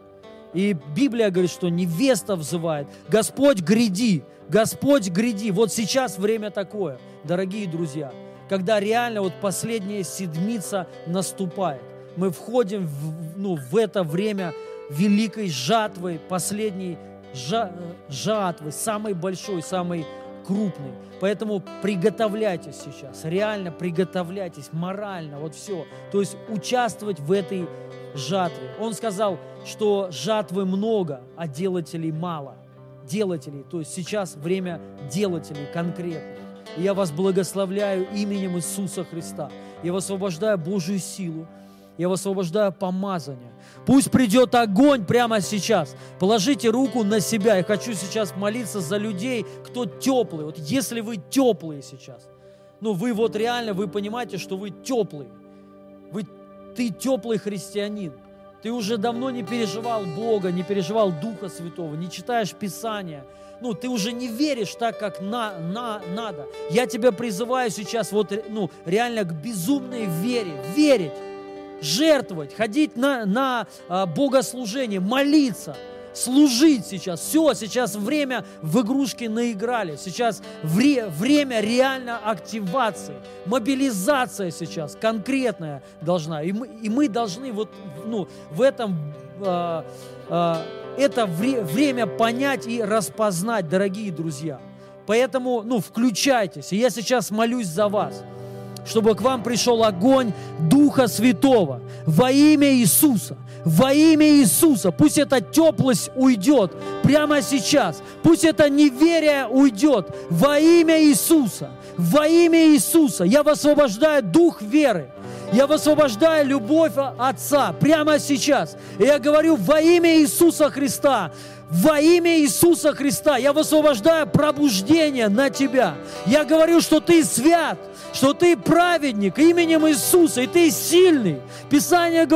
И Библия говорит, что невеста взывает, Господь гряди, Господь гряди. Вот сейчас время такое, дорогие друзья, когда реально вот последняя седмица наступает. Мы входим в, ну, в это время великой жатвы, последней жатвы, самой большой, самой крупный. Поэтому приготовляйтесь сейчас, реально приготовляйтесь, морально, вот все. То есть участвовать в этой жатве. Он сказал, что жатвы много, а делателей мало. Делателей, то есть сейчас время делателей конкретно. И я вас благословляю именем Иисуса Христа. Я высвобождаю Божью силу, я высвобождаю помазание. Пусть придет огонь прямо сейчас. Положите руку на себя. Я хочу сейчас молиться за людей, кто теплый. Вот если вы теплые сейчас, ну вы вот реально, вы понимаете, что вы теплые. Вы, ты теплый христианин. Ты уже давно не переживал Бога, не переживал Духа Святого, не читаешь Писания. Ну, ты уже не веришь так, как на, на, надо. Я тебя призываю сейчас вот, ну, реально к безумной вере. Верить жертвовать, ходить на, на а, богослужение, молиться, служить сейчас. Все, сейчас время в игрушки наиграли. Сейчас вре, время реально активации, мобилизация сейчас конкретная должна. И мы, и мы должны вот ну, в этом э, э, это вре, время понять и распознать, дорогие друзья. Поэтому, ну, включайтесь. И я сейчас молюсь за вас – чтобы к вам пришел огонь Духа Святого во имя Иисуса. Во имя Иисуса. Пусть эта теплость уйдет прямо сейчас. Пусть это неверие уйдет во имя Иисуса. Во имя Иисуса. Я высвобождаю дух веры. Я высвобождаю любовь Отца прямо сейчас. И я говорю во имя Иисуса Христа. Во имя Иисуса Христа я высвобождаю пробуждение на тебя. Я говорю, что ты свят, что ты праведник именем Иисуса, и ты сильный. Писание,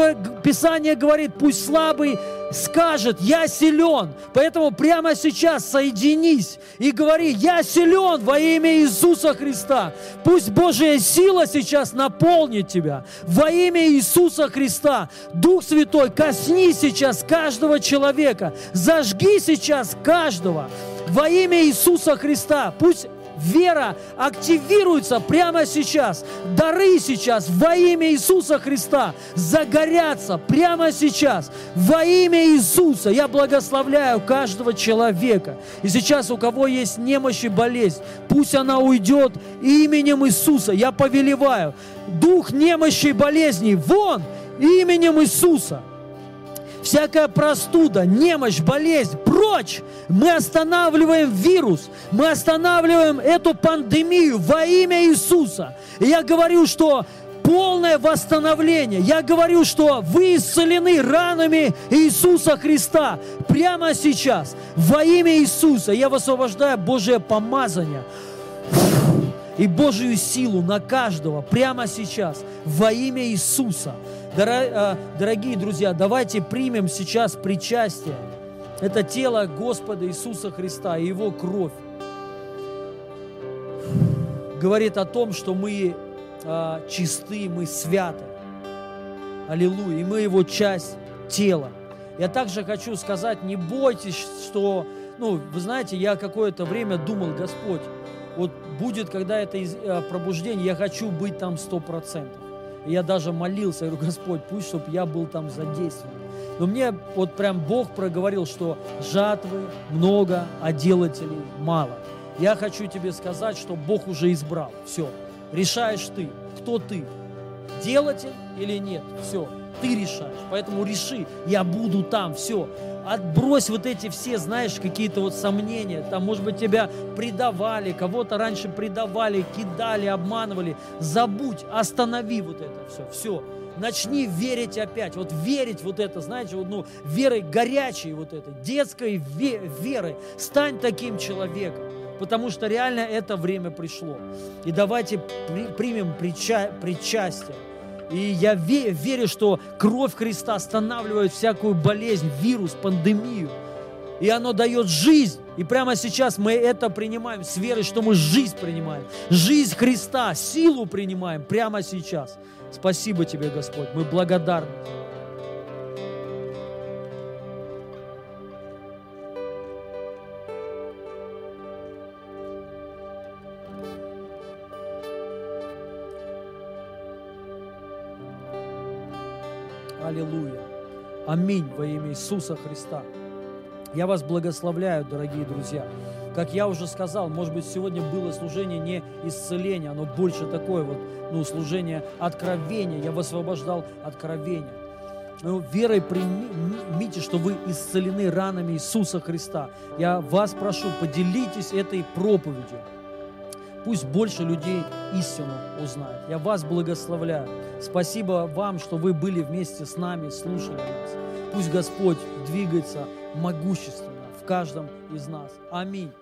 Писание говорит, пусть слабый скажет, я силен. Поэтому прямо сейчас соединись и говори, я силен во имя Иисуса Христа. Пусть Божья сила сейчас наполнит тебя. Во имя Иисуса Христа. Дух Святой, косни сейчас каждого человека. Зажги сейчас каждого. Во имя Иисуса Христа. Пусть Вера активируется прямо сейчас. Дары сейчас во имя Иисуса Христа загорятся прямо сейчас. Во имя Иисуса я благословляю каждого человека. И сейчас у кого есть немощь и болезнь, пусть она уйдет именем Иисуса. Я повелеваю. Дух немощи и болезней вон именем Иисуса – всякая простуда, немощь, болезнь, прочь. Мы останавливаем вирус, мы останавливаем эту пандемию во имя Иисуса. И я говорю, что полное восстановление. Я говорю, что вы исцелены ранами Иисуса Христа прямо сейчас. Во имя Иисуса я высвобождаю Божие помазание и Божию силу на каждого прямо сейчас во имя Иисуса. Э, дорогие друзья, давайте примем сейчас причастие. Это тело Господа Иисуса Христа и Его кровь. Говорит о том, что мы э, чисты, мы святы. Аллилуйя. И мы Его часть тела. Я также хочу сказать, не бойтесь, что, ну, вы знаете, я какое-то время думал, Господь, вот будет, когда это э, пробуждение, я хочу быть там сто процентов. Я даже молился, говорю, Господь, пусть, чтобы я был там задействован. Но мне вот прям Бог проговорил, что жатвы много, а делателей мало. Я хочу тебе сказать, что Бог уже избрал. Все. Решаешь ты. Кто ты? Делатель или нет? Все. Ты решаешь. Поэтому реши, я буду там. Все отбрось вот эти все, знаешь, какие-то вот сомнения. Там, может быть, тебя предавали, кого-то раньше предавали, кидали, обманывали. Забудь, останови вот это все. Все. Начни верить опять. Вот верить вот это, знаете, вот, ну, верой горячей вот этой, детской ве- верой. Стань таким человеком потому что реально это время пришло. И давайте при, примем прича, причастие. И я верю, что кровь Христа останавливает всякую болезнь, вирус, пандемию. И оно дает жизнь. И прямо сейчас мы это принимаем с верой, что мы жизнь принимаем. Жизнь Христа, силу принимаем прямо сейчас. Спасибо тебе, Господь. Мы благодарны. Аминь во имя Иисуса Христа. Я вас благословляю, дорогие друзья. Как я уже сказал, может быть, сегодня было служение не исцеления, оно больше такое вот, ну, служение откровения. Я высвобождал откровение. Ну, верой примите, что вы исцелены ранами Иисуса Христа. Я вас прошу, поделитесь этой проповедью. Пусть больше людей истину узнают. Я вас благословляю. Спасибо вам, что вы были вместе с нами, слушали нас. Пусть Господь двигается могущественно в каждом из нас. Аминь.